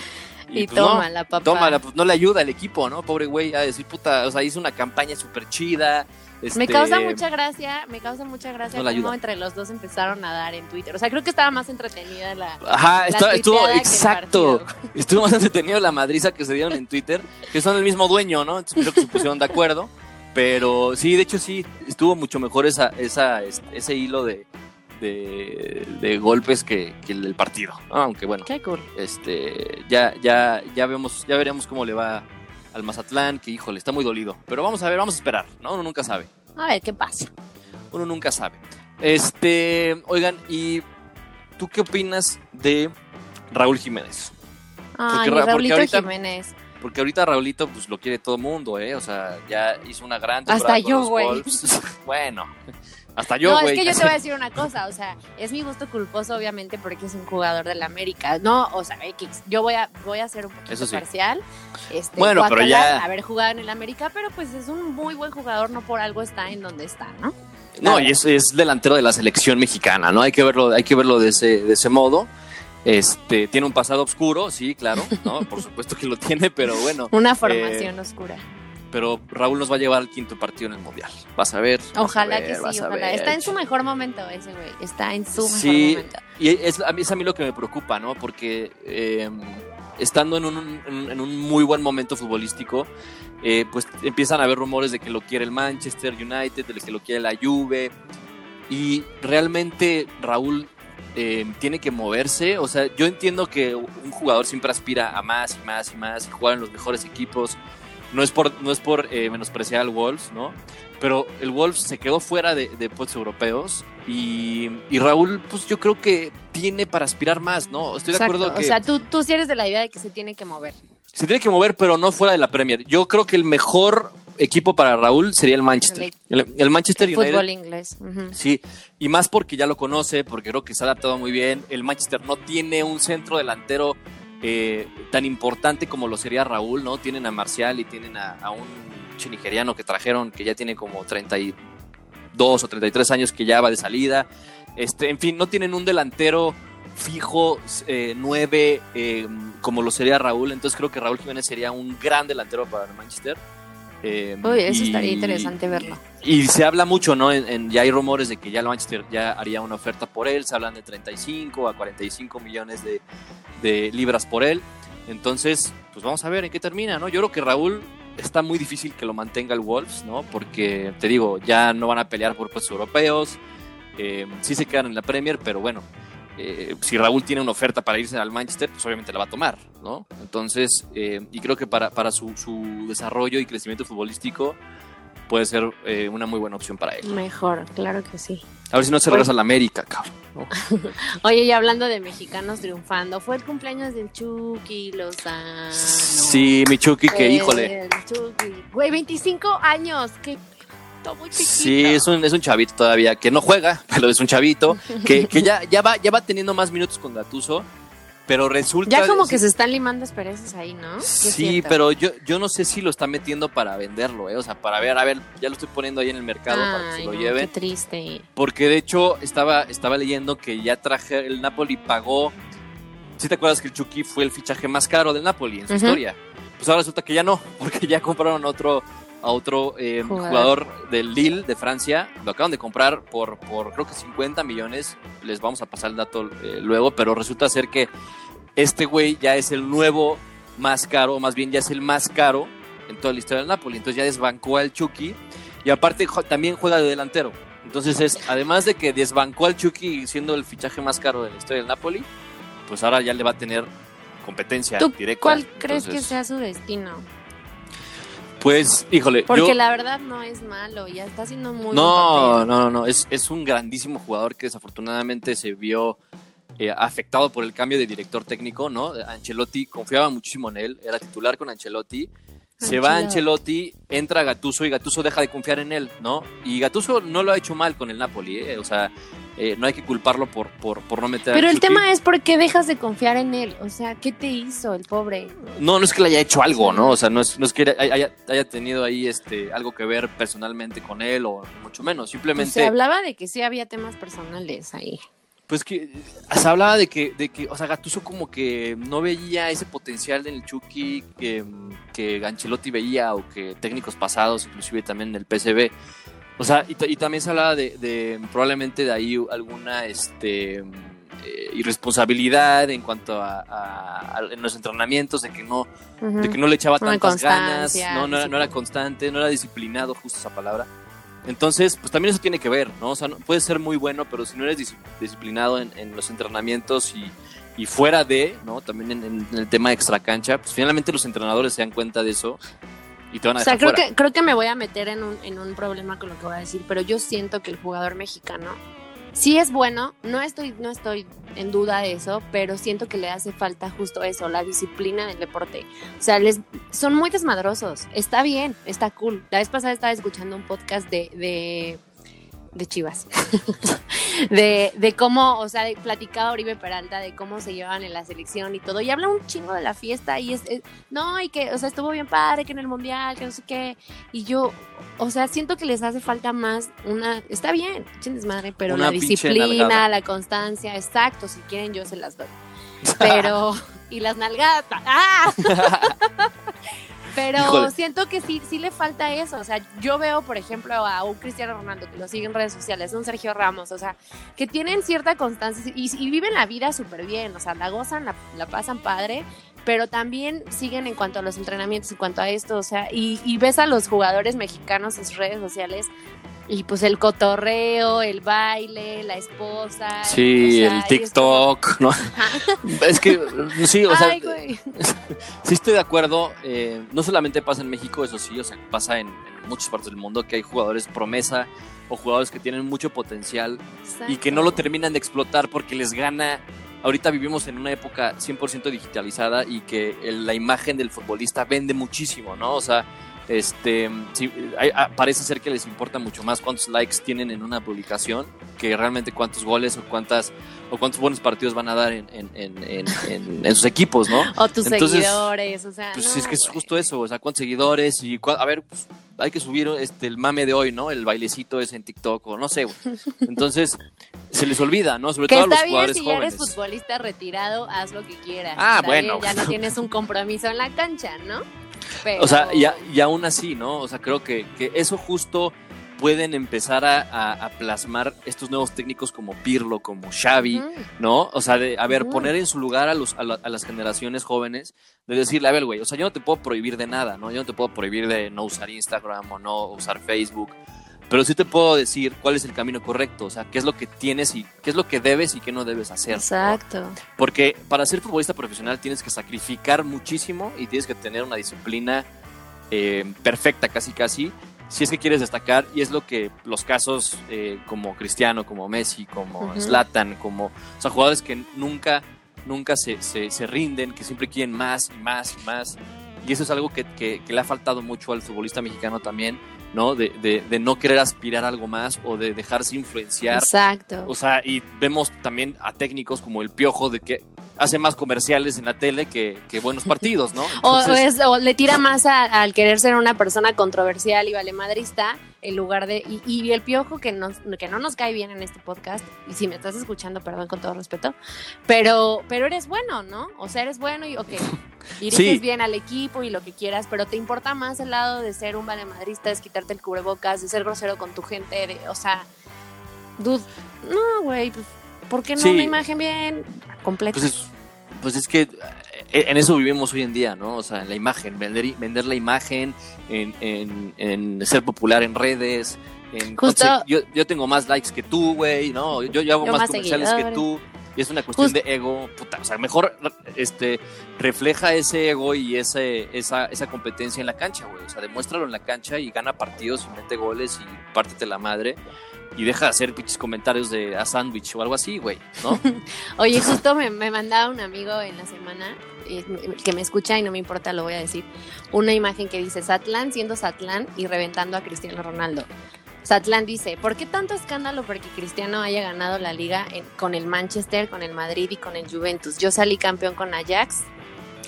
[SPEAKER 7] Y
[SPEAKER 8] pues, no,
[SPEAKER 7] tómala, papá.
[SPEAKER 8] Tómala, pues no le ayuda al equipo, ¿no? Pobre güey, a decir, puta, o sea, hizo una campaña súper chida.
[SPEAKER 7] Me
[SPEAKER 8] este,
[SPEAKER 7] causa mucha gracia, me causa mucha gracia
[SPEAKER 8] No
[SPEAKER 7] cómo
[SPEAKER 8] ayuda.
[SPEAKER 7] entre los dos empezaron a dar en Twitter. O sea, creo que estaba más entretenida la...
[SPEAKER 8] Ajá,
[SPEAKER 7] la
[SPEAKER 8] estuvo, exacto. Estuvo más entretenido la madriza que se dieron en Twitter, que son el mismo dueño, ¿no? Entonces creo que se pusieron de acuerdo. Pero sí, de hecho sí, estuvo mucho mejor esa, esa, este, ese hilo de, de, de golpes que, que el del partido, ¿no? Aunque bueno,
[SPEAKER 7] cool.
[SPEAKER 8] este, ya, ya, ya vemos, ya veremos cómo le va al Mazatlán, que híjole, está muy dolido. Pero vamos a ver, vamos a esperar, ¿no? Uno nunca sabe.
[SPEAKER 7] A ver qué pasa.
[SPEAKER 8] Uno nunca sabe. Este, oigan, ¿y tú qué opinas de Raúl Jiménez?
[SPEAKER 7] Ay,
[SPEAKER 8] porque ahorita-
[SPEAKER 7] Jiménez.
[SPEAKER 8] Porque ahorita Raulito, pues lo quiere todo el mundo, ¿eh? O sea, ya hizo una gran
[SPEAKER 7] Hasta
[SPEAKER 8] temporada con
[SPEAKER 7] yo, güey.
[SPEAKER 8] Bueno, hasta yo,
[SPEAKER 7] no,
[SPEAKER 8] güey.
[SPEAKER 7] es que yo te voy a decir una cosa, o sea, es mi gusto culposo, obviamente, porque es un jugador del América. No, o sea, X, yo voy a, voy a ser un poquito
[SPEAKER 8] Eso sí.
[SPEAKER 7] parcial. Este,
[SPEAKER 8] Bueno, pero ya-
[SPEAKER 7] Haber jugado en el América, pero pues es un muy buen jugador, no por algo está en donde está, ¿no?
[SPEAKER 8] No, y es, es delantero de la selección mexicana, ¿no? Hay que verlo, hay que verlo de ese, de ese modo. Este, tiene un pasado oscuro, sí, claro, ¿no? Por supuesto que lo tiene, pero bueno.
[SPEAKER 7] Una
[SPEAKER 8] Eh,
[SPEAKER 7] formación oscura.
[SPEAKER 8] Pero Raúl nos va a llevar al quinto partido en el Mundial. Vas a ver. a
[SPEAKER 7] Ojalá
[SPEAKER 8] ver,
[SPEAKER 7] que sí,
[SPEAKER 8] a
[SPEAKER 7] ojalá. Está en su mejor momento ese güey, está en su mejor
[SPEAKER 8] Sí,
[SPEAKER 7] momento.
[SPEAKER 8] y es a, mí, es a mí lo que me preocupa, ¿no? Porque eh, estando en un, en- en un muy buen momento futbolístico, eh, pues empiezan a haber rumores de que lo quiere el Manchester United, de que lo quiere la Juve, y realmente Raúl eh, tiene que moverse. O sea, yo entiendo que un jugador siempre aspira a más y más y más y jugar en los mejores equipos. No es por, no es por eh, menospreciar al Wolves, ¿no? Pero el Wolves se quedó fuera de, de puestos europeos y, y Raúl, pues yo creo que tiene para aspirar más, ¿no? Estoy de acuerdo que
[SPEAKER 7] O sea, tú, tú sí eres de la idea de que se tiene que mover.
[SPEAKER 8] se tiene que mover, pero no fuera de la Premier. Yo creo que el mejor equipo para Raúl sería el Manchester. El, el Manchester United.
[SPEAKER 7] Fútbol inglés.
[SPEAKER 8] Sí, y más porque ya lo conoce, porque creo que se ha adaptado muy bien. El Manchester no tiene un centro delantero eh, tan importante como lo sería Raúl, ¿no? Tienen a Marcial y tienen a, un nigeriano que trajeron que ya tiene como 32 o 33 años que ya va de salida. Este, en fin, no tienen un delantero fijo, eh, nueve, eh, como lo sería Raúl. Entonces creo que Raúl Jiménez sería un gran delantero para el Manchester. Eh,
[SPEAKER 7] Uy, eso
[SPEAKER 8] y-
[SPEAKER 7] estaría interesante verlo.
[SPEAKER 8] y se habla mucho, ¿no? En, en- ya hay rumores de que ya el Manchester ya haría una oferta por él. Se hablan de 35 a 45 millones de, de libras por él. Entonces, pues vamos a ver en qué termina, ¿no? Yo creo que Raúl está muy difícil que lo mantenga el Wolves, ¿no? Porque, te digo, ya no van a pelear por puestos europeos. Eh, sí se quedan en la Premier, pero bueno, eh, si Raúl tiene una oferta para irse al Manchester, pues obviamente la va a tomar, ¿no? Entonces, eh, y creo que para, para su, su desarrollo y crecimiento futbolístico puede ser eh, una muy buena opción para él.
[SPEAKER 7] Mejor, claro que sí.
[SPEAKER 8] A ver si no se regresa a la América, cabrón. ¿no?
[SPEAKER 7] Oye, y hablando de mexicanos triunfando, fue el cumpleaños del Chucky Lozano.
[SPEAKER 8] Sí, Michuki, que híjole.
[SPEAKER 7] El Chucky. Güey, 25 años, qué pito muy.
[SPEAKER 8] Sí, es un, es un chavito todavía que no juega, pero es un chavito que, que ya, ya, va, ya va teniendo más minutos con Gatuso, pero resulta...
[SPEAKER 7] Ya como que se están limando asperezas ahí, ¿no? Sí,
[SPEAKER 8] pero yo, yo no sé si lo está metiendo para venderlo, ¿eh? O sea, para ver, a ver, ya lo estoy poniendo ahí en el mercado para que se lo
[SPEAKER 7] no,
[SPEAKER 8] lleven.
[SPEAKER 7] Qué triste.
[SPEAKER 8] Porque de hecho estaba, estaba leyendo que ya traje, el Napoli pagó. Si te acuerdas que el Chucky fue el fichaje más caro del Napoli en su historia. Pues ahora resulta que ya no, porque ya compraron otro, a otro eh,
[SPEAKER 7] Jugador.
[SPEAKER 8] del Lille de Francia. Lo acaban de comprar por, por creo que 50 millones. Les vamos a pasar el dato eh, luego, pero resulta ser que este güey ya es el nuevo más caro, o más bien ya es el más caro en toda la historia del Napoli. Entonces ya desbancó al Chucky y aparte también juega de delantero. Entonces es, además de que desbancó al Chucky siendo el fichaje más caro de la historia del Napoli, pues ahora ya le va a tener competencia
[SPEAKER 7] ¿Tú
[SPEAKER 8] directa.
[SPEAKER 7] cuál crees que sea su destino?
[SPEAKER 8] Pues, híjole,
[SPEAKER 7] Porque
[SPEAKER 8] yo-
[SPEAKER 7] la verdad no es malo, ya está haciendo muy
[SPEAKER 8] no, no, no, no, es, es un grandísimo jugador que desafortunadamente se vio eh, afectado por el cambio de director técnico, ¿no? Ancelotti confiaba muchísimo en él, era titular con Ancelotti. Se va Ancelotti, entra Gatuso y Gatuso deja de confiar en él, ¿no? Y Gatuso no lo ha hecho mal con el Napoli, ¿eh? O sea, eh, no hay que culparlo por, por, por no meter a
[SPEAKER 7] Pero el tema es por qué dejas de confiar en él. O sea, ¿qué te hizo el pobre?
[SPEAKER 8] No, no es que le haya hecho algo, ¿no? O sea, no es, no es que haya, haya tenido ahí este, algo que ver personalmente con él o mucho menos.
[SPEAKER 7] Pues
[SPEAKER 8] Simplemente...
[SPEAKER 7] se hablaba de que sí había temas personales ahí.
[SPEAKER 8] Pues que se hablaba de que, de que, o sea, Gattuso como que no veía ese potencial en el Chucky que, que Ancelotti veía o que técnicos pasados, inclusive también en el PSV. O sea, y, ta- y también se hablaba de, de probablemente de ahí alguna este, eh, irresponsabilidad en cuanto a, a- a- en los entrenamientos, de que no, de que no le echaba
[SPEAKER 7] Una
[SPEAKER 8] tantas ganas, no, no, era, no era constante, no era disciplinado, justo esa palabra. Entonces, pues también eso tiene que ver, ¿no? O sea, no- puedes ser muy bueno, pero si no eres dis- disciplinado en, en los entrenamientos y, y fuera de, ¿no? También en, en el tema extra cancha, pues finalmente los entrenadores se dan cuenta de eso y te van a
[SPEAKER 7] O sea, creo
[SPEAKER 8] fuera.
[SPEAKER 7] que, creo que me voy a meter en un, en un problema con lo que voy a decir, pero yo siento que el jugador mexicano sí es bueno, no estoy, no estoy en duda de eso, pero siento que le hace falta justo eso, la disciplina del deporte. O sea, les, son muy desmadrosos. Está bien, está cool. La vez pasada estaba escuchando un podcast de, de, de Chivas. de, de cómo, o sea, platicaba Oribe Peralta de cómo se llevaban en la selección y todo. Y habla un chingo de la fiesta y es, es- no, y que, o sea, estuvo bien padre, que en el mundial, que no sé qué. Y yo, o sea, siento que les hace falta más una, está bien, echen desmadre, pero
[SPEAKER 8] Una
[SPEAKER 7] la disciplina,
[SPEAKER 8] nalgada.
[SPEAKER 7] la constancia, exacto, si quieren yo se las doy. Pero, y las nalgadas, ¡ah! Pero
[SPEAKER 8] Híjole.
[SPEAKER 7] siento que sí, sí le falta eso. O sea, yo veo, por ejemplo, a un Cristiano Ronaldo que lo sigue en redes sociales, un Sergio Ramos, o sea, que tienen cierta constancia y, y viven la vida súper bien. O sea, la gozan, la, la pasan padre, pero también siguen en cuanto a los entrenamientos, en cuanto a esto. O sea, y, y ves a los jugadores mexicanos en sus redes sociales y pues el cotorreo, el baile, la esposa.
[SPEAKER 8] Sí,
[SPEAKER 7] o sea,
[SPEAKER 8] el TikTok, ¿no? es que, sí, o sea,
[SPEAKER 7] güey.
[SPEAKER 8] sí estoy de acuerdo. eh, no solamente pasa en México, eso sí, o sea, pasa en, en muchas partes del mundo que hay jugadores promesa o jugadores que tienen mucho potencial y que no lo terminan de explotar porque les gana. Ahorita vivimos en una época 100% digitalizada y que el- la imagen del futbolista vende muchísimo, ¿no? O sea, este, sí, hay- ah, parece ser que les importa mucho más cuántos likes tienen en una publicación que realmente cuántos goles o cuántas o cuántos buenos partidos van a dar en, en, en, en- en- en sus equipos, ¿no?
[SPEAKER 7] O tus
[SPEAKER 8] Entonces,
[SPEAKER 7] seguidores, o sea.
[SPEAKER 8] Pues
[SPEAKER 7] no,
[SPEAKER 8] es que es justo eso, o sea, cuántos seguidores y cua- a ver, pues, hay que subir este el mame de hoy, ¿no? El bailecito es en TikTok o no sé. Entonces, se les olvida, ¿no? Sobre
[SPEAKER 7] Que
[SPEAKER 8] todo a los
[SPEAKER 7] está bien
[SPEAKER 8] jugadores
[SPEAKER 7] si ya eres
[SPEAKER 8] jóvenes.
[SPEAKER 7] futbolista retirado, haz lo que quieras.
[SPEAKER 8] Ah,
[SPEAKER 7] Está
[SPEAKER 8] bueno.
[SPEAKER 7] bien, ya no tienes un compromiso en la cancha, ¿no? Pero...
[SPEAKER 8] O sea, y, a- y aún así, ¿no? O sea, creo que, que eso justo pueden empezar a, a- a plasmar estos nuevos técnicos como Pirlo, como Xavi. ¿no? O sea, de, a ver, poner en su lugar a, los, a, la- a las generaciones jóvenes, de decirle, a ver, güey, o sea, yo no te puedo prohibir de nada, ¿no? Yo no te puedo prohibir de no usar Instagram o no usar Facebook, pero sí te puedo decir cuál es el camino correcto, o sea, qué es lo que tienes y qué es lo que debes y qué no debes hacer. ¿no?
[SPEAKER 7] Exacto.
[SPEAKER 8] Porque para ser futbolista profesional tienes que sacrificar muchísimo y tienes que tener una disciplina eh, perfecta, casi casi, si es que quieres destacar. Y es lo que los casos eh, como Cristiano, como Messi, como
[SPEAKER 7] Ujú.
[SPEAKER 8] Zlatan, como. O sea, jugadores que nunca, nunca se, se, se rinden, que siempre quieren más y más y más. Y eso es algo que, que- que le ha faltado mucho al futbolista mexicano también, ¿no? De, de- de no querer aspirar a algo más o de dejarse influenciar
[SPEAKER 7] Exacto.
[SPEAKER 8] o sea, y vemos también a técnicos como el Piojo de que hace más comerciales en la tele que, que buenos partidos, ¿no?
[SPEAKER 7] O, es- o le tira más al querer ser una persona controversial y valemadrista en lugar de. Y, y el piojo que, nos, que no nos cae bien en este podcast, y si me estás escuchando, perdón con todo respeto, pero, pero eres bueno, ¿no? O sea, eres bueno y, ok, diriges
[SPEAKER 8] Sí.
[SPEAKER 7] bien al equipo y lo que quieras, pero te importa más el lado de ser un valemadrista, es quitarte el cubrebocas, de ser grosero con tu gente, de, o sea, dude, no, güey, pues, ¿por qué no
[SPEAKER 8] Sí.
[SPEAKER 7] una imagen bien completa?
[SPEAKER 8] pues, es, pues es que en eso vivimos hoy en día, ¿no? O sea, en la imagen, vender, vender la imagen, en, en- en ser popular en redes. En,
[SPEAKER 7] Justo-
[SPEAKER 8] yo, yo tengo más likes que tú, güey, ¿no? Yo, yo hago
[SPEAKER 7] Yo
[SPEAKER 8] más,
[SPEAKER 7] más
[SPEAKER 8] comerciales que tú. Y es una cuestión
[SPEAKER 7] Justo-
[SPEAKER 8] de ego, puta, o sea, mejor este, refleja ese ego y ese, esa, esa competencia en la cancha, güey. O sea, demuéstralo en la cancha y gana partidos y mete goles y pártete la madre. Y deja de hacer pinches comentarios de a sándwich o algo así, güey, ¿no?
[SPEAKER 7] Oye, justo me, me mandaba un amigo en la semana, que me escucha y no me importa, lo voy a decir, una imagen que dice Satlán siendo Satlán y reventando a Cristiano Ronaldo. Satlán dice, ¿por qué tanto escándalo porque Cristiano haya ganado la liga con el Manchester, con el Madrid y con el Juventus? Yo salí campeón con Ajax.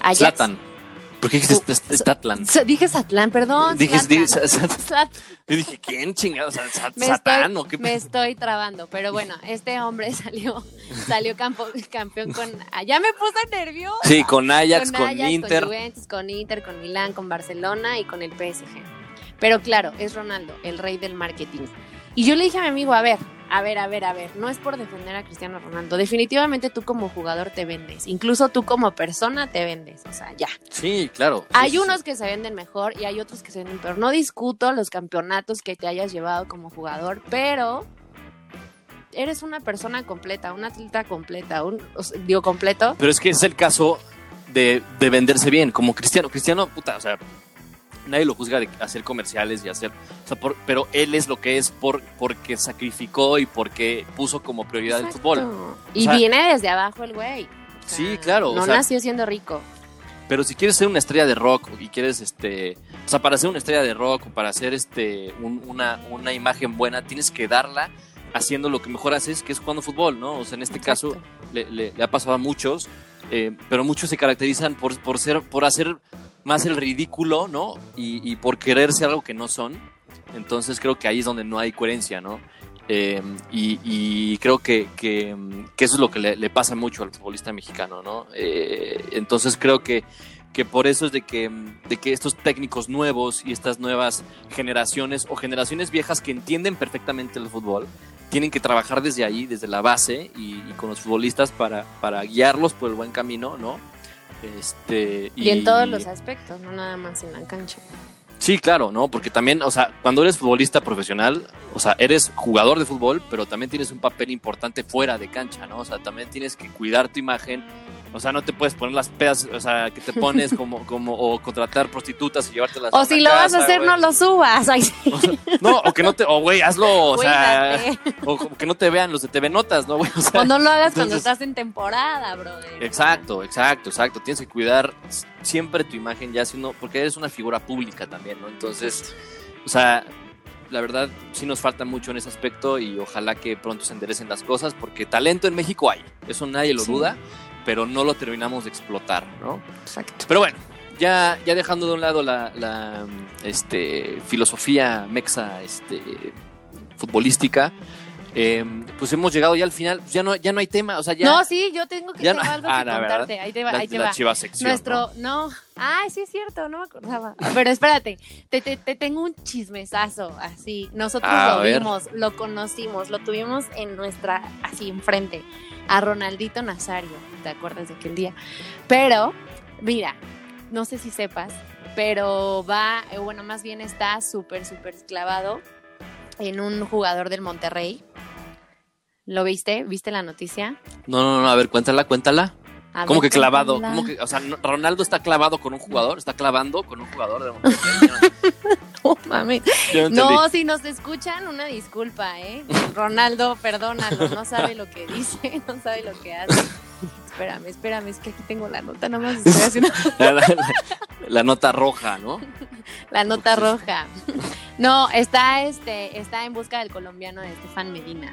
[SPEAKER 7] Ajax.
[SPEAKER 8] ¿Por qué dijiste St- Statlan?
[SPEAKER 7] S- Dije Satlán, perdón.
[SPEAKER 8] Dije, yo dije, ¿quién chingados? ¿Satán
[SPEAKER 7] estoy,
[SPEAKER 8] o qué?
[SPEAKER 7] me estoy trabando, pero bueno, este hombre salió, salió campeón con... ah, Ya me puse nerviosa.
[SPEAKER 8] Sí, con Ajax, con, Inter.
[SPEAKER 7] Con Juventus, con Inter, con Milán, con Barcelona y con el PSG. Pero claro, es Ronaldo, el rey del marketing. Y yo le dije a mi amigo, a ver, a ver, a ver, a ver, no es por defender a Cristiano Ronaldo. Definitivamente tú como jugador te vendes. Incluso tú como persona te vendes. O sea, ya.
[SPEAKER 8] Sí, claro.
[SPEAKER 7] Hay
[SPEAKER 8] sí,
[SPEAKER 7] unos
[SPEAKER 8] sí.
[SPEAKER 7] que se venden mejor y hay otros que se venden peor. No discuto los campeonatos que te hayas llevado como jugador, pero eres una persona completa, un atleta completa, un, o sea, digo completo.
[SPEAKER 8] Pero es que es el caso de, de venderse bien, como Cristiano. Cristiano, puta, o sea, nadie lo juzga de hacer comerciales y hacer. O sea, por- pero él es lo que es por, porque sacrificó y porque puso como prioridad el fútbol.
[SPEAKER 7] Y
[SPEAKER 8] O sea-
[SPEAKER 7] viene desde abajo el güey. O sea,
[SPEAKER 8] Sí, claro,
[SPEAKER 7] No nació siendo rico.
[SPEAKER 8] Pero si quieres ser una estrella de rock y quieres, este, o sea, para ser una estrella de rock o para hacer este, un- una, una imagen buena, tienes que darla haciendo lo que mejor haces, que es jugando fútbol, ¿no? O sea, en este caso
[SPEAKER 7] Exacto.
[SPEAKER 8] le, le- le ha pasado a muchos, eh, pero muchos se caracterizan por, por ser, por hacer más el ridículo, ¿no? Y, y por querer ser algo que no son. Entonces creo que ahí es donde no hay coherencia, ¿no? Eh, y, y creo que, que, que eso es lo que le, pasa mucho al futbolista mexicano, ¿no? Eh, entonces creo que, por eso es de que, de que estos técnicos nuevos y estas nuevas generaciones o generaciones viejas que entienden perfectamente el fútbol, tienen que trabajar desde ahí, desde la base y, y con los futbolistas para, para guiarlos por el buen camino, ¿no? Este,
[SPEAKER 7] Y, en todos los aspectos, no nada más en la cancha.
[SPEAKER 8] Sí, claro, ¿no? Porque también, o sea, cuando eres futbolista profesional, o sea, eres jugador de fútbol, pero también tienes un papel importante fuera de cancha, ¿no? O sea, también tienes que cuidar tu imagen. O sea, no te puedes poner las pedas, o sea, que te pones como, como, o contratar prostitutas y llevártelas
[SPEAKER 7] O si lo vas a hacer, no lo subas. Ay, sí.
[SPEAKER 8] O sea, no, o que no te, o güey, hazlo, o sea, o que no te vean los de TV Notas, ¿no, güey? O sea,
[SPEAKER 7] O no lo hagas cuando estás en temporada, brother.
[SPEAKER 8] Exacto, exacto, exacto. Tienes que cuidar siempre tu imagen ya siendo, porque eres una figura pública también, ¿no? Entonces, o sea, la verdad sí nos falta mucho en ese aspecto y ojalá que pronto se enderecen las cosas porque talento en México hay, eso nadie lo
[SPEAKER 7] Sí.
[SPEAKER 8] duda, pero no lo terminamos de explotar, ¿no?
[SPEAKER 7] Exacto.
[SPEAKER 8] Pero bueno, ya, ya dejando de un lado la, la, este, filosofía mexa este, futbolística, eh, pues hemos llegado ya al final, pues ya no, ya no hay tema, o sea, ya...
[SPEAKER 7] No, sí, yo tengo que
[SPEAKER 8] ya
[SPEAKER 7] tengo
[SPEAKER 8] no-
[SPEAKER 7] algo
[SPEAKER 8] Ah,
[SPEAKER 7] que
[SPEAKER 8] la verdad.
[SPEAKER 7] contarte. Ahí te va,
[SPEAKER 8] la,
[SPEAKER 7] ahí te
[SPEAKER 8] la
[SPEAKER 7] va.
[SPEAKER 8] chiva sección,
[SPEAKER 7] Nuestro,
[SPEAKER 8] ¿no?
[SPEAKER 7] no. Ay, sí es cierto, no me acordaba. Pero espérate, te, te, te tengo un chismesazo, así. Nosotros lo
[SPEAKER 8] ver.
[SPEAKER 7] vimos, lo conocimos, lo tuvimos en nuestra, así enfrente, a Ronaldito Nazario, ¿te acuerdas de aquel día? Pero, mira, no sé si sepas, pero va, eh, bueno, más bien está súper, súper clavado en un jugador del Monterrey. ¿Lo viste? ¿Viste la noticia?
[SPEAKER 8] No, no, no, a ver, cuéntala, cuéntala.
[SPEAKER 7] A
[SPEAKER 8] ¿Cómo
[SPEAKER 7] ver,
[SPEAKER 8] que clavado?
[SPEAKER 7] cuéntala.
[SPEAKER 8] ¿Cómo que, o sea, Ronaldo está clavado con un jugador, está clavando con un jugador de Monterrey.
[SPEAKER 7] No
[SPEAKER 8] no entendí.
[SPEAKER 7] No, si nos escuchan, una disculpa, ¿eh? Ronaldo, perdónalo, no sabe lo que dice, no sabe lo que hace. Espérame, espérame, es que aquí tengo la nota, nada más estoy haciendo
[SPEAKER 8] La, la- la nota roja, ¿no?
[SPEAKER 7] la nota roja. No, está este, está en busca del colombiano de Estefan Medina,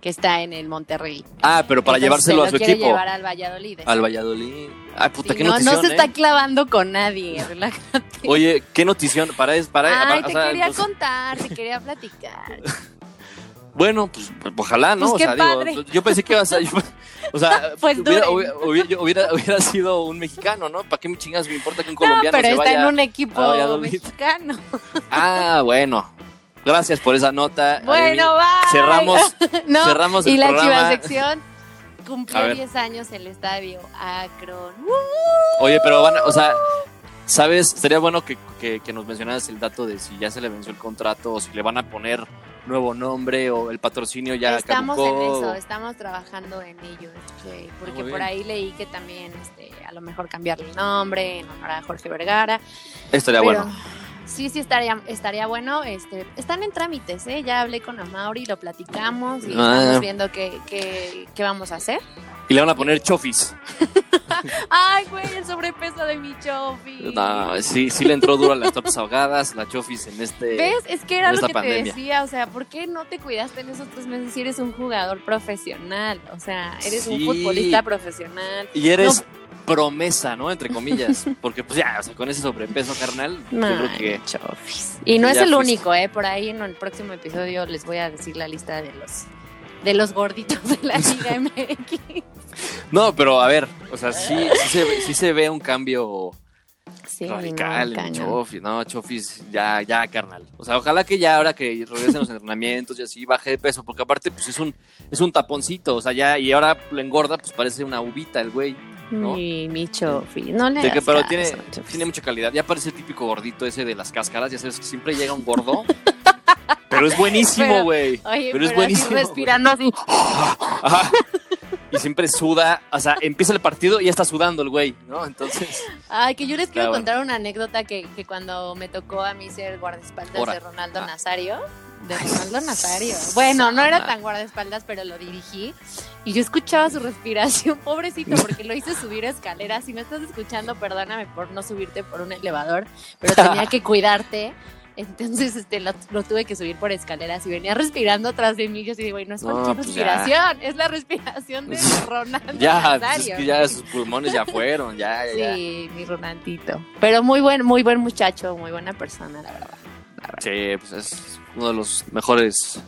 [SPEAKER 7] que está en el Monterrey.
[SPEAKER 8] Ah, pero para
[SPEAKER 7] Entonces,
[SPEAKER 8] llevárselo
[SPEAKER 7] se
[SPEAKER 8] a su
[SPEAKER 7] quiere
[SPEAKER 8] equipo.
[SPEAKER 7] llevar al Valladolid.
[SPEAKER 8] Al Valladolid. Ay, puta,
[SPEAKER 7] Sí,
[SPEAKER 8] qué
[SPEAKER 7] no,
[SPEAKER 8] notición,
[SPEAKER 7] no se
[SPEAKER 8] ¿eh?
[SPEAKER 7] está clavando con nadie, relájate.
[SPEAKER 8] Oye, qué notición. Para, para,
[SPEAKER 7] Ay,
[SPEAKER 8] o
[SPEAKER 7] te
[SPEAKER 8] sea,
[SPEAKER 7] quería
[SPEAKER 8] pues,
[SPEAKER 7] contar, te quería platicar.
[SPEAKER 8] Bueno, pues ojalá, ¿no?
[SPEAKER 7] Pues
[SPEAKER 8] o sea, digo, yo pensé que ibas a. yo- o sea,
[SPEAKER 7] Pues
[SPEAKER 8] hubiera,
[SPEAKER 7] duren.
[SPEAKER 8] hubiera, hubiera- hubiera sido un mexicano, ¿no? ¿Para qué me chingas me importa que un
[SPEAKER 7] No,
[SPEAKER 8] colombiano
[SPEAKER 7] pero
[SPEAKER 8] se
[SPEAKER 7] está
[SPEAKER 8] vaya?
[SPEAKER 7] en un equipo
[SPEAKER 8] a
[SPEAKER 7] mexicano.
[SPEAKER 8] Ah, bueno. Gracias por esa nota.
[SPEAKER 7] Bueno, bye.
[SPEAKER 8] Cerramos,
[SPEAKER 7] No,
[SPEAKER 8] cerramos el
[SPEAKER 7] y la
[SPEAKER 8] programa.
[SPEAKER 7] chivasección
[SPEAKER 8] A
[SPEAKER 7] cumplió
[SPEAKER 8] ver.
[SPEAKER 7] 10 años el estadio Akron.
[SPEAKER 8] Oye, pero van, a- o sea, ¿sabes? Sería bueno que, que, que nos mencionaras el dato de si ya se le venció el contrato o si le van a poner nuevo nombre o el patrocinio ya
[SPEAKER 7] estamos
[SPEAKER 8] caducó.
[SPEAKER 7] en eso, estamos trabajando en ello. este, porque
[SPEAKER 8] muy
[SPEAKER 7] por ahí leí que también este, a lo mejor cambiarle el nombre en honor a Jorge Vergara.
[SPEAKER 8] Estaría
[SPEAKER 7] pero
[SPEAKER 8] bueno.
[SPEAKER 7] Sí, sí estaría, estaría bueno. Este, están en trámites, ¿eh? Ya hablé con Amauri, lo platicamos y
[SPEAKER 8] Ah.
[SPEAKER 7] estamos viendo qué, qué, qué vamos a hacer.
[SPEAKER 8] Y le van a poner chofis.
[SPEAKER 7] Ay, güey, el sobrepeso de mi chofi.
[SPEAKER 8] No, sí, sí le entró duro a las tops ahogadas, la chofis en este.
[SPEAKER 7] ¿Ves? Es que era lo que
[SPEAKER 8] pandemia.
[SPEAKER 7] te decía, o sea, ¿por qué no te cuidaste en esos tres meses si eres un jugador profesional? O sea, eres un futbolista profesional.
[SPEAKER 8] Y eres promesa, ¿no? Entre comillas. Porque pues ya, o sea, con ese sobrepeso, carnal, yo creo que.
[SPEAKER 7] chofis. Y no es el
[SPEAKER 8] fuiste.
[SPEAKER 7] único, ¿eh? Por ahí en el próximo episodio les voy a decir la lista de los de los gorditos de la Liga MX.
[SPEAKER 8] No, pero a ver, o sea, sí, sí, se, ve- sí se ve un cambio
[SPEAKER 7] Sí,
[SPEAKER 8] radical
[SPEAKER 7] no,
[SPEAKER 8] en. Chofis, no, Chofis, ya, ya, carnal. O sea, ojalá que ya ahora que regresen los entrenamientos y así baje de peso, porque aparte, pues es un, es un taponcito, o sea, ya, y ahora lo engorda, pues parece una uvita el güey. ¿No?
[SPEAKER 7] Mi, mi chofi. No le
[SPEAKER 8] De que- pero tiene, mucha calidad. Ya parece el típico gordito ese de las cáscaras, ya sabes que siempre llega un gordo. pero es buenísimo, güey. Pero es buenísimo.
[SPEAKER 7] respirando así.
[SPEAKER 8] Ajá. Y siempre suda, o sea, empieza el partido y ya está sudando el güey, ¿no? Entonces,
[SPEAKER 7] Ay, que yo les quiero
[SPEAKER 8] bueno.
[SPEAKER 7] contar una anécdota que, que cuando me tocó a mí ser guardaespaldas
[SPEAKER 8] Ora.
[SPEAKER 7] de Ronaldo
[SPEAKER 8] Ah.
[SPEAKER 7] Nazario. De Ronaldo Nazario. Bueno, no era tan guardaespaldas, pero lo dirigí. Y yo escuchaba su respiración, pobrecito, porque lo hice subir escaleras. Si me estás escuchando, perdóname por no subirte por un elevador, pero tenía que cuidarte. Entonces este, lo, lo tuve que subir por escaleras y venía respirando atrás de mí. Yo así, güey, no es
[SPEAKER 8] No,
[SPEAKER 7] cualquier
[SPEAKER 8] pues ya.
[SPEAKER 7] respiración, es la respiración de Ronaldo
[SPEAKER 8] ya, pues es que ya sus pulmones ya fueron, ya, ya, ya.
[SPEAKER 7] Sí, mi Ronaldito. Pero muy buen, muy buen muchacho, muy buena persona, la verdad.
[SPEAKER 8] Sí, pues es uno de los mejores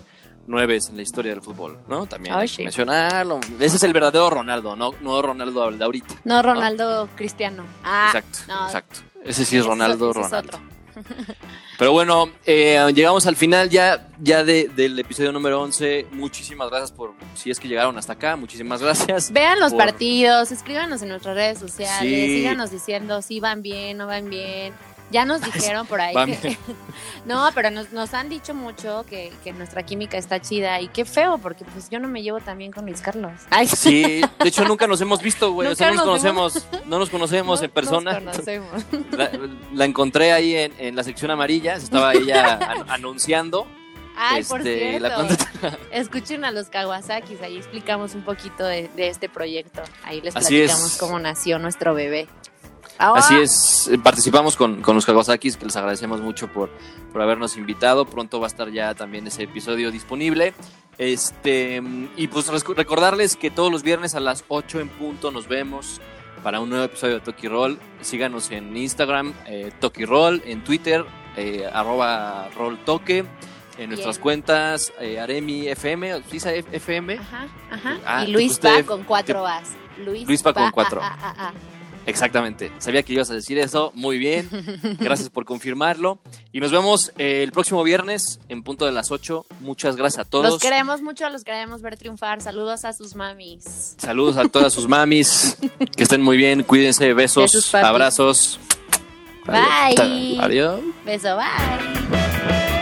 [SPEAKER 8] nueves en la historia del fútbol, ¿no? También hay que mencionarlo. Ese es el verdadero Ronaldo, no, no Ronaldo de ahorita.
[SPEAKER 7] No, Ronaldo Cristiano. Ah,
[SPEAKER 8] exacto,
[SPEAKER 7] no,
[SPEAKER 8] exacto. Ese sí es Ronaldo,
[SPEAKER 7] es
[SPEAKER 8] Ronaldo. Pero bueno, eh, llegamos al final ya, ya de- del episodio número 11. Muchísimas gracias por, si es que llegaron hasta acá, muchísimas gracias.
[SPEAKER 7] Vean los
[SPEAKER 8] Por-
[SPEAKER 7] partidos, escríbanos en nuestras redes sociales,
[SPEAKER 8] Sí.
[SPEAKER 7] síganos diciendo si van bien, no van bien. Ya nos dijeron por ahí que... no, pero nos, nos han dicho mucho que, que nuestra química está chida y qué feo, porque pues yo no me llevo tan bien con Luis Carlos. Ay,
[SPEAKER 8] Sí, de hecho nunca nos hemos visto, güey. O sea, no nos conocemos, no nos conocemos
[SPEAKER 7] no
[SPEAKER 8] en persona.
[SPEAKER 7] Nos conocemos.
[SPEAKER 8] La, la encontré ahí en, en la sección amarilla, se estaba ella an- anunciando.
[SPEAKER 7] Ay, por
[SPEAKER 8] Este,
[SPEAKER 7] cierto.
[SPEAKER 8] la contra-
[SPEAKER 7] Escuchen a los Kawasakis, ahí explicamos un poquito de, de este proyecto. Ahí les
[SPEAKER 8] Así
[SPEAKER 7] platicamos
[SPEAKER 8] es.
[SPEAKER 7] cómo nació nuestro bebé. Ah,
[SPEAKER 8] Así es, eh, participamos con, con los Kawasakis, que les agradecemos mucho por, por habernos invitado. Pronto va a estar ya también ese episodio disponible. Este, y pues recordarles que todos los viernes a las 8 en punto nos vemos para un nuevo episodio de Toki Roll. Síganos en Instagram, eh, Toki Roll, en Twitter, eh, arroba Roll Toque, en nuestras
[SPEAKER 7] Bien.
[SPEAKER 8] cuentas, eh, Aremi FM, ¿sí dice FM?
[SPEAKER 7] Ajá, ajá.
[SPEAKER 8] Ah,
[SPEAKER 7] y Luis va con cuatro As. Luis,
[SPEAKER 8] Luis va con cuatro.
[SPEAKER 7] ah, ah, ah.
[SPEAKER 8] Exactamente. Sabía que ibas a decir eso. Muy bien. Gracias por confirmarlo. Y nos vemos eh, el próximo viernes en punto de las 8. Muchas gracias a todos.
[SPEAKER 7] Los queremos mucho, los queremos ver triunfar. Saludos a sus mamis.
[SPEAKER 8] Saludos a todas sus mamis. Que estén muy bien. Cuídense. Besos. Abrazos.
[SPEAKER 7] Bye.
[SPEAKER 8] Adiós.
[SPEAKER 7] Beso, bye.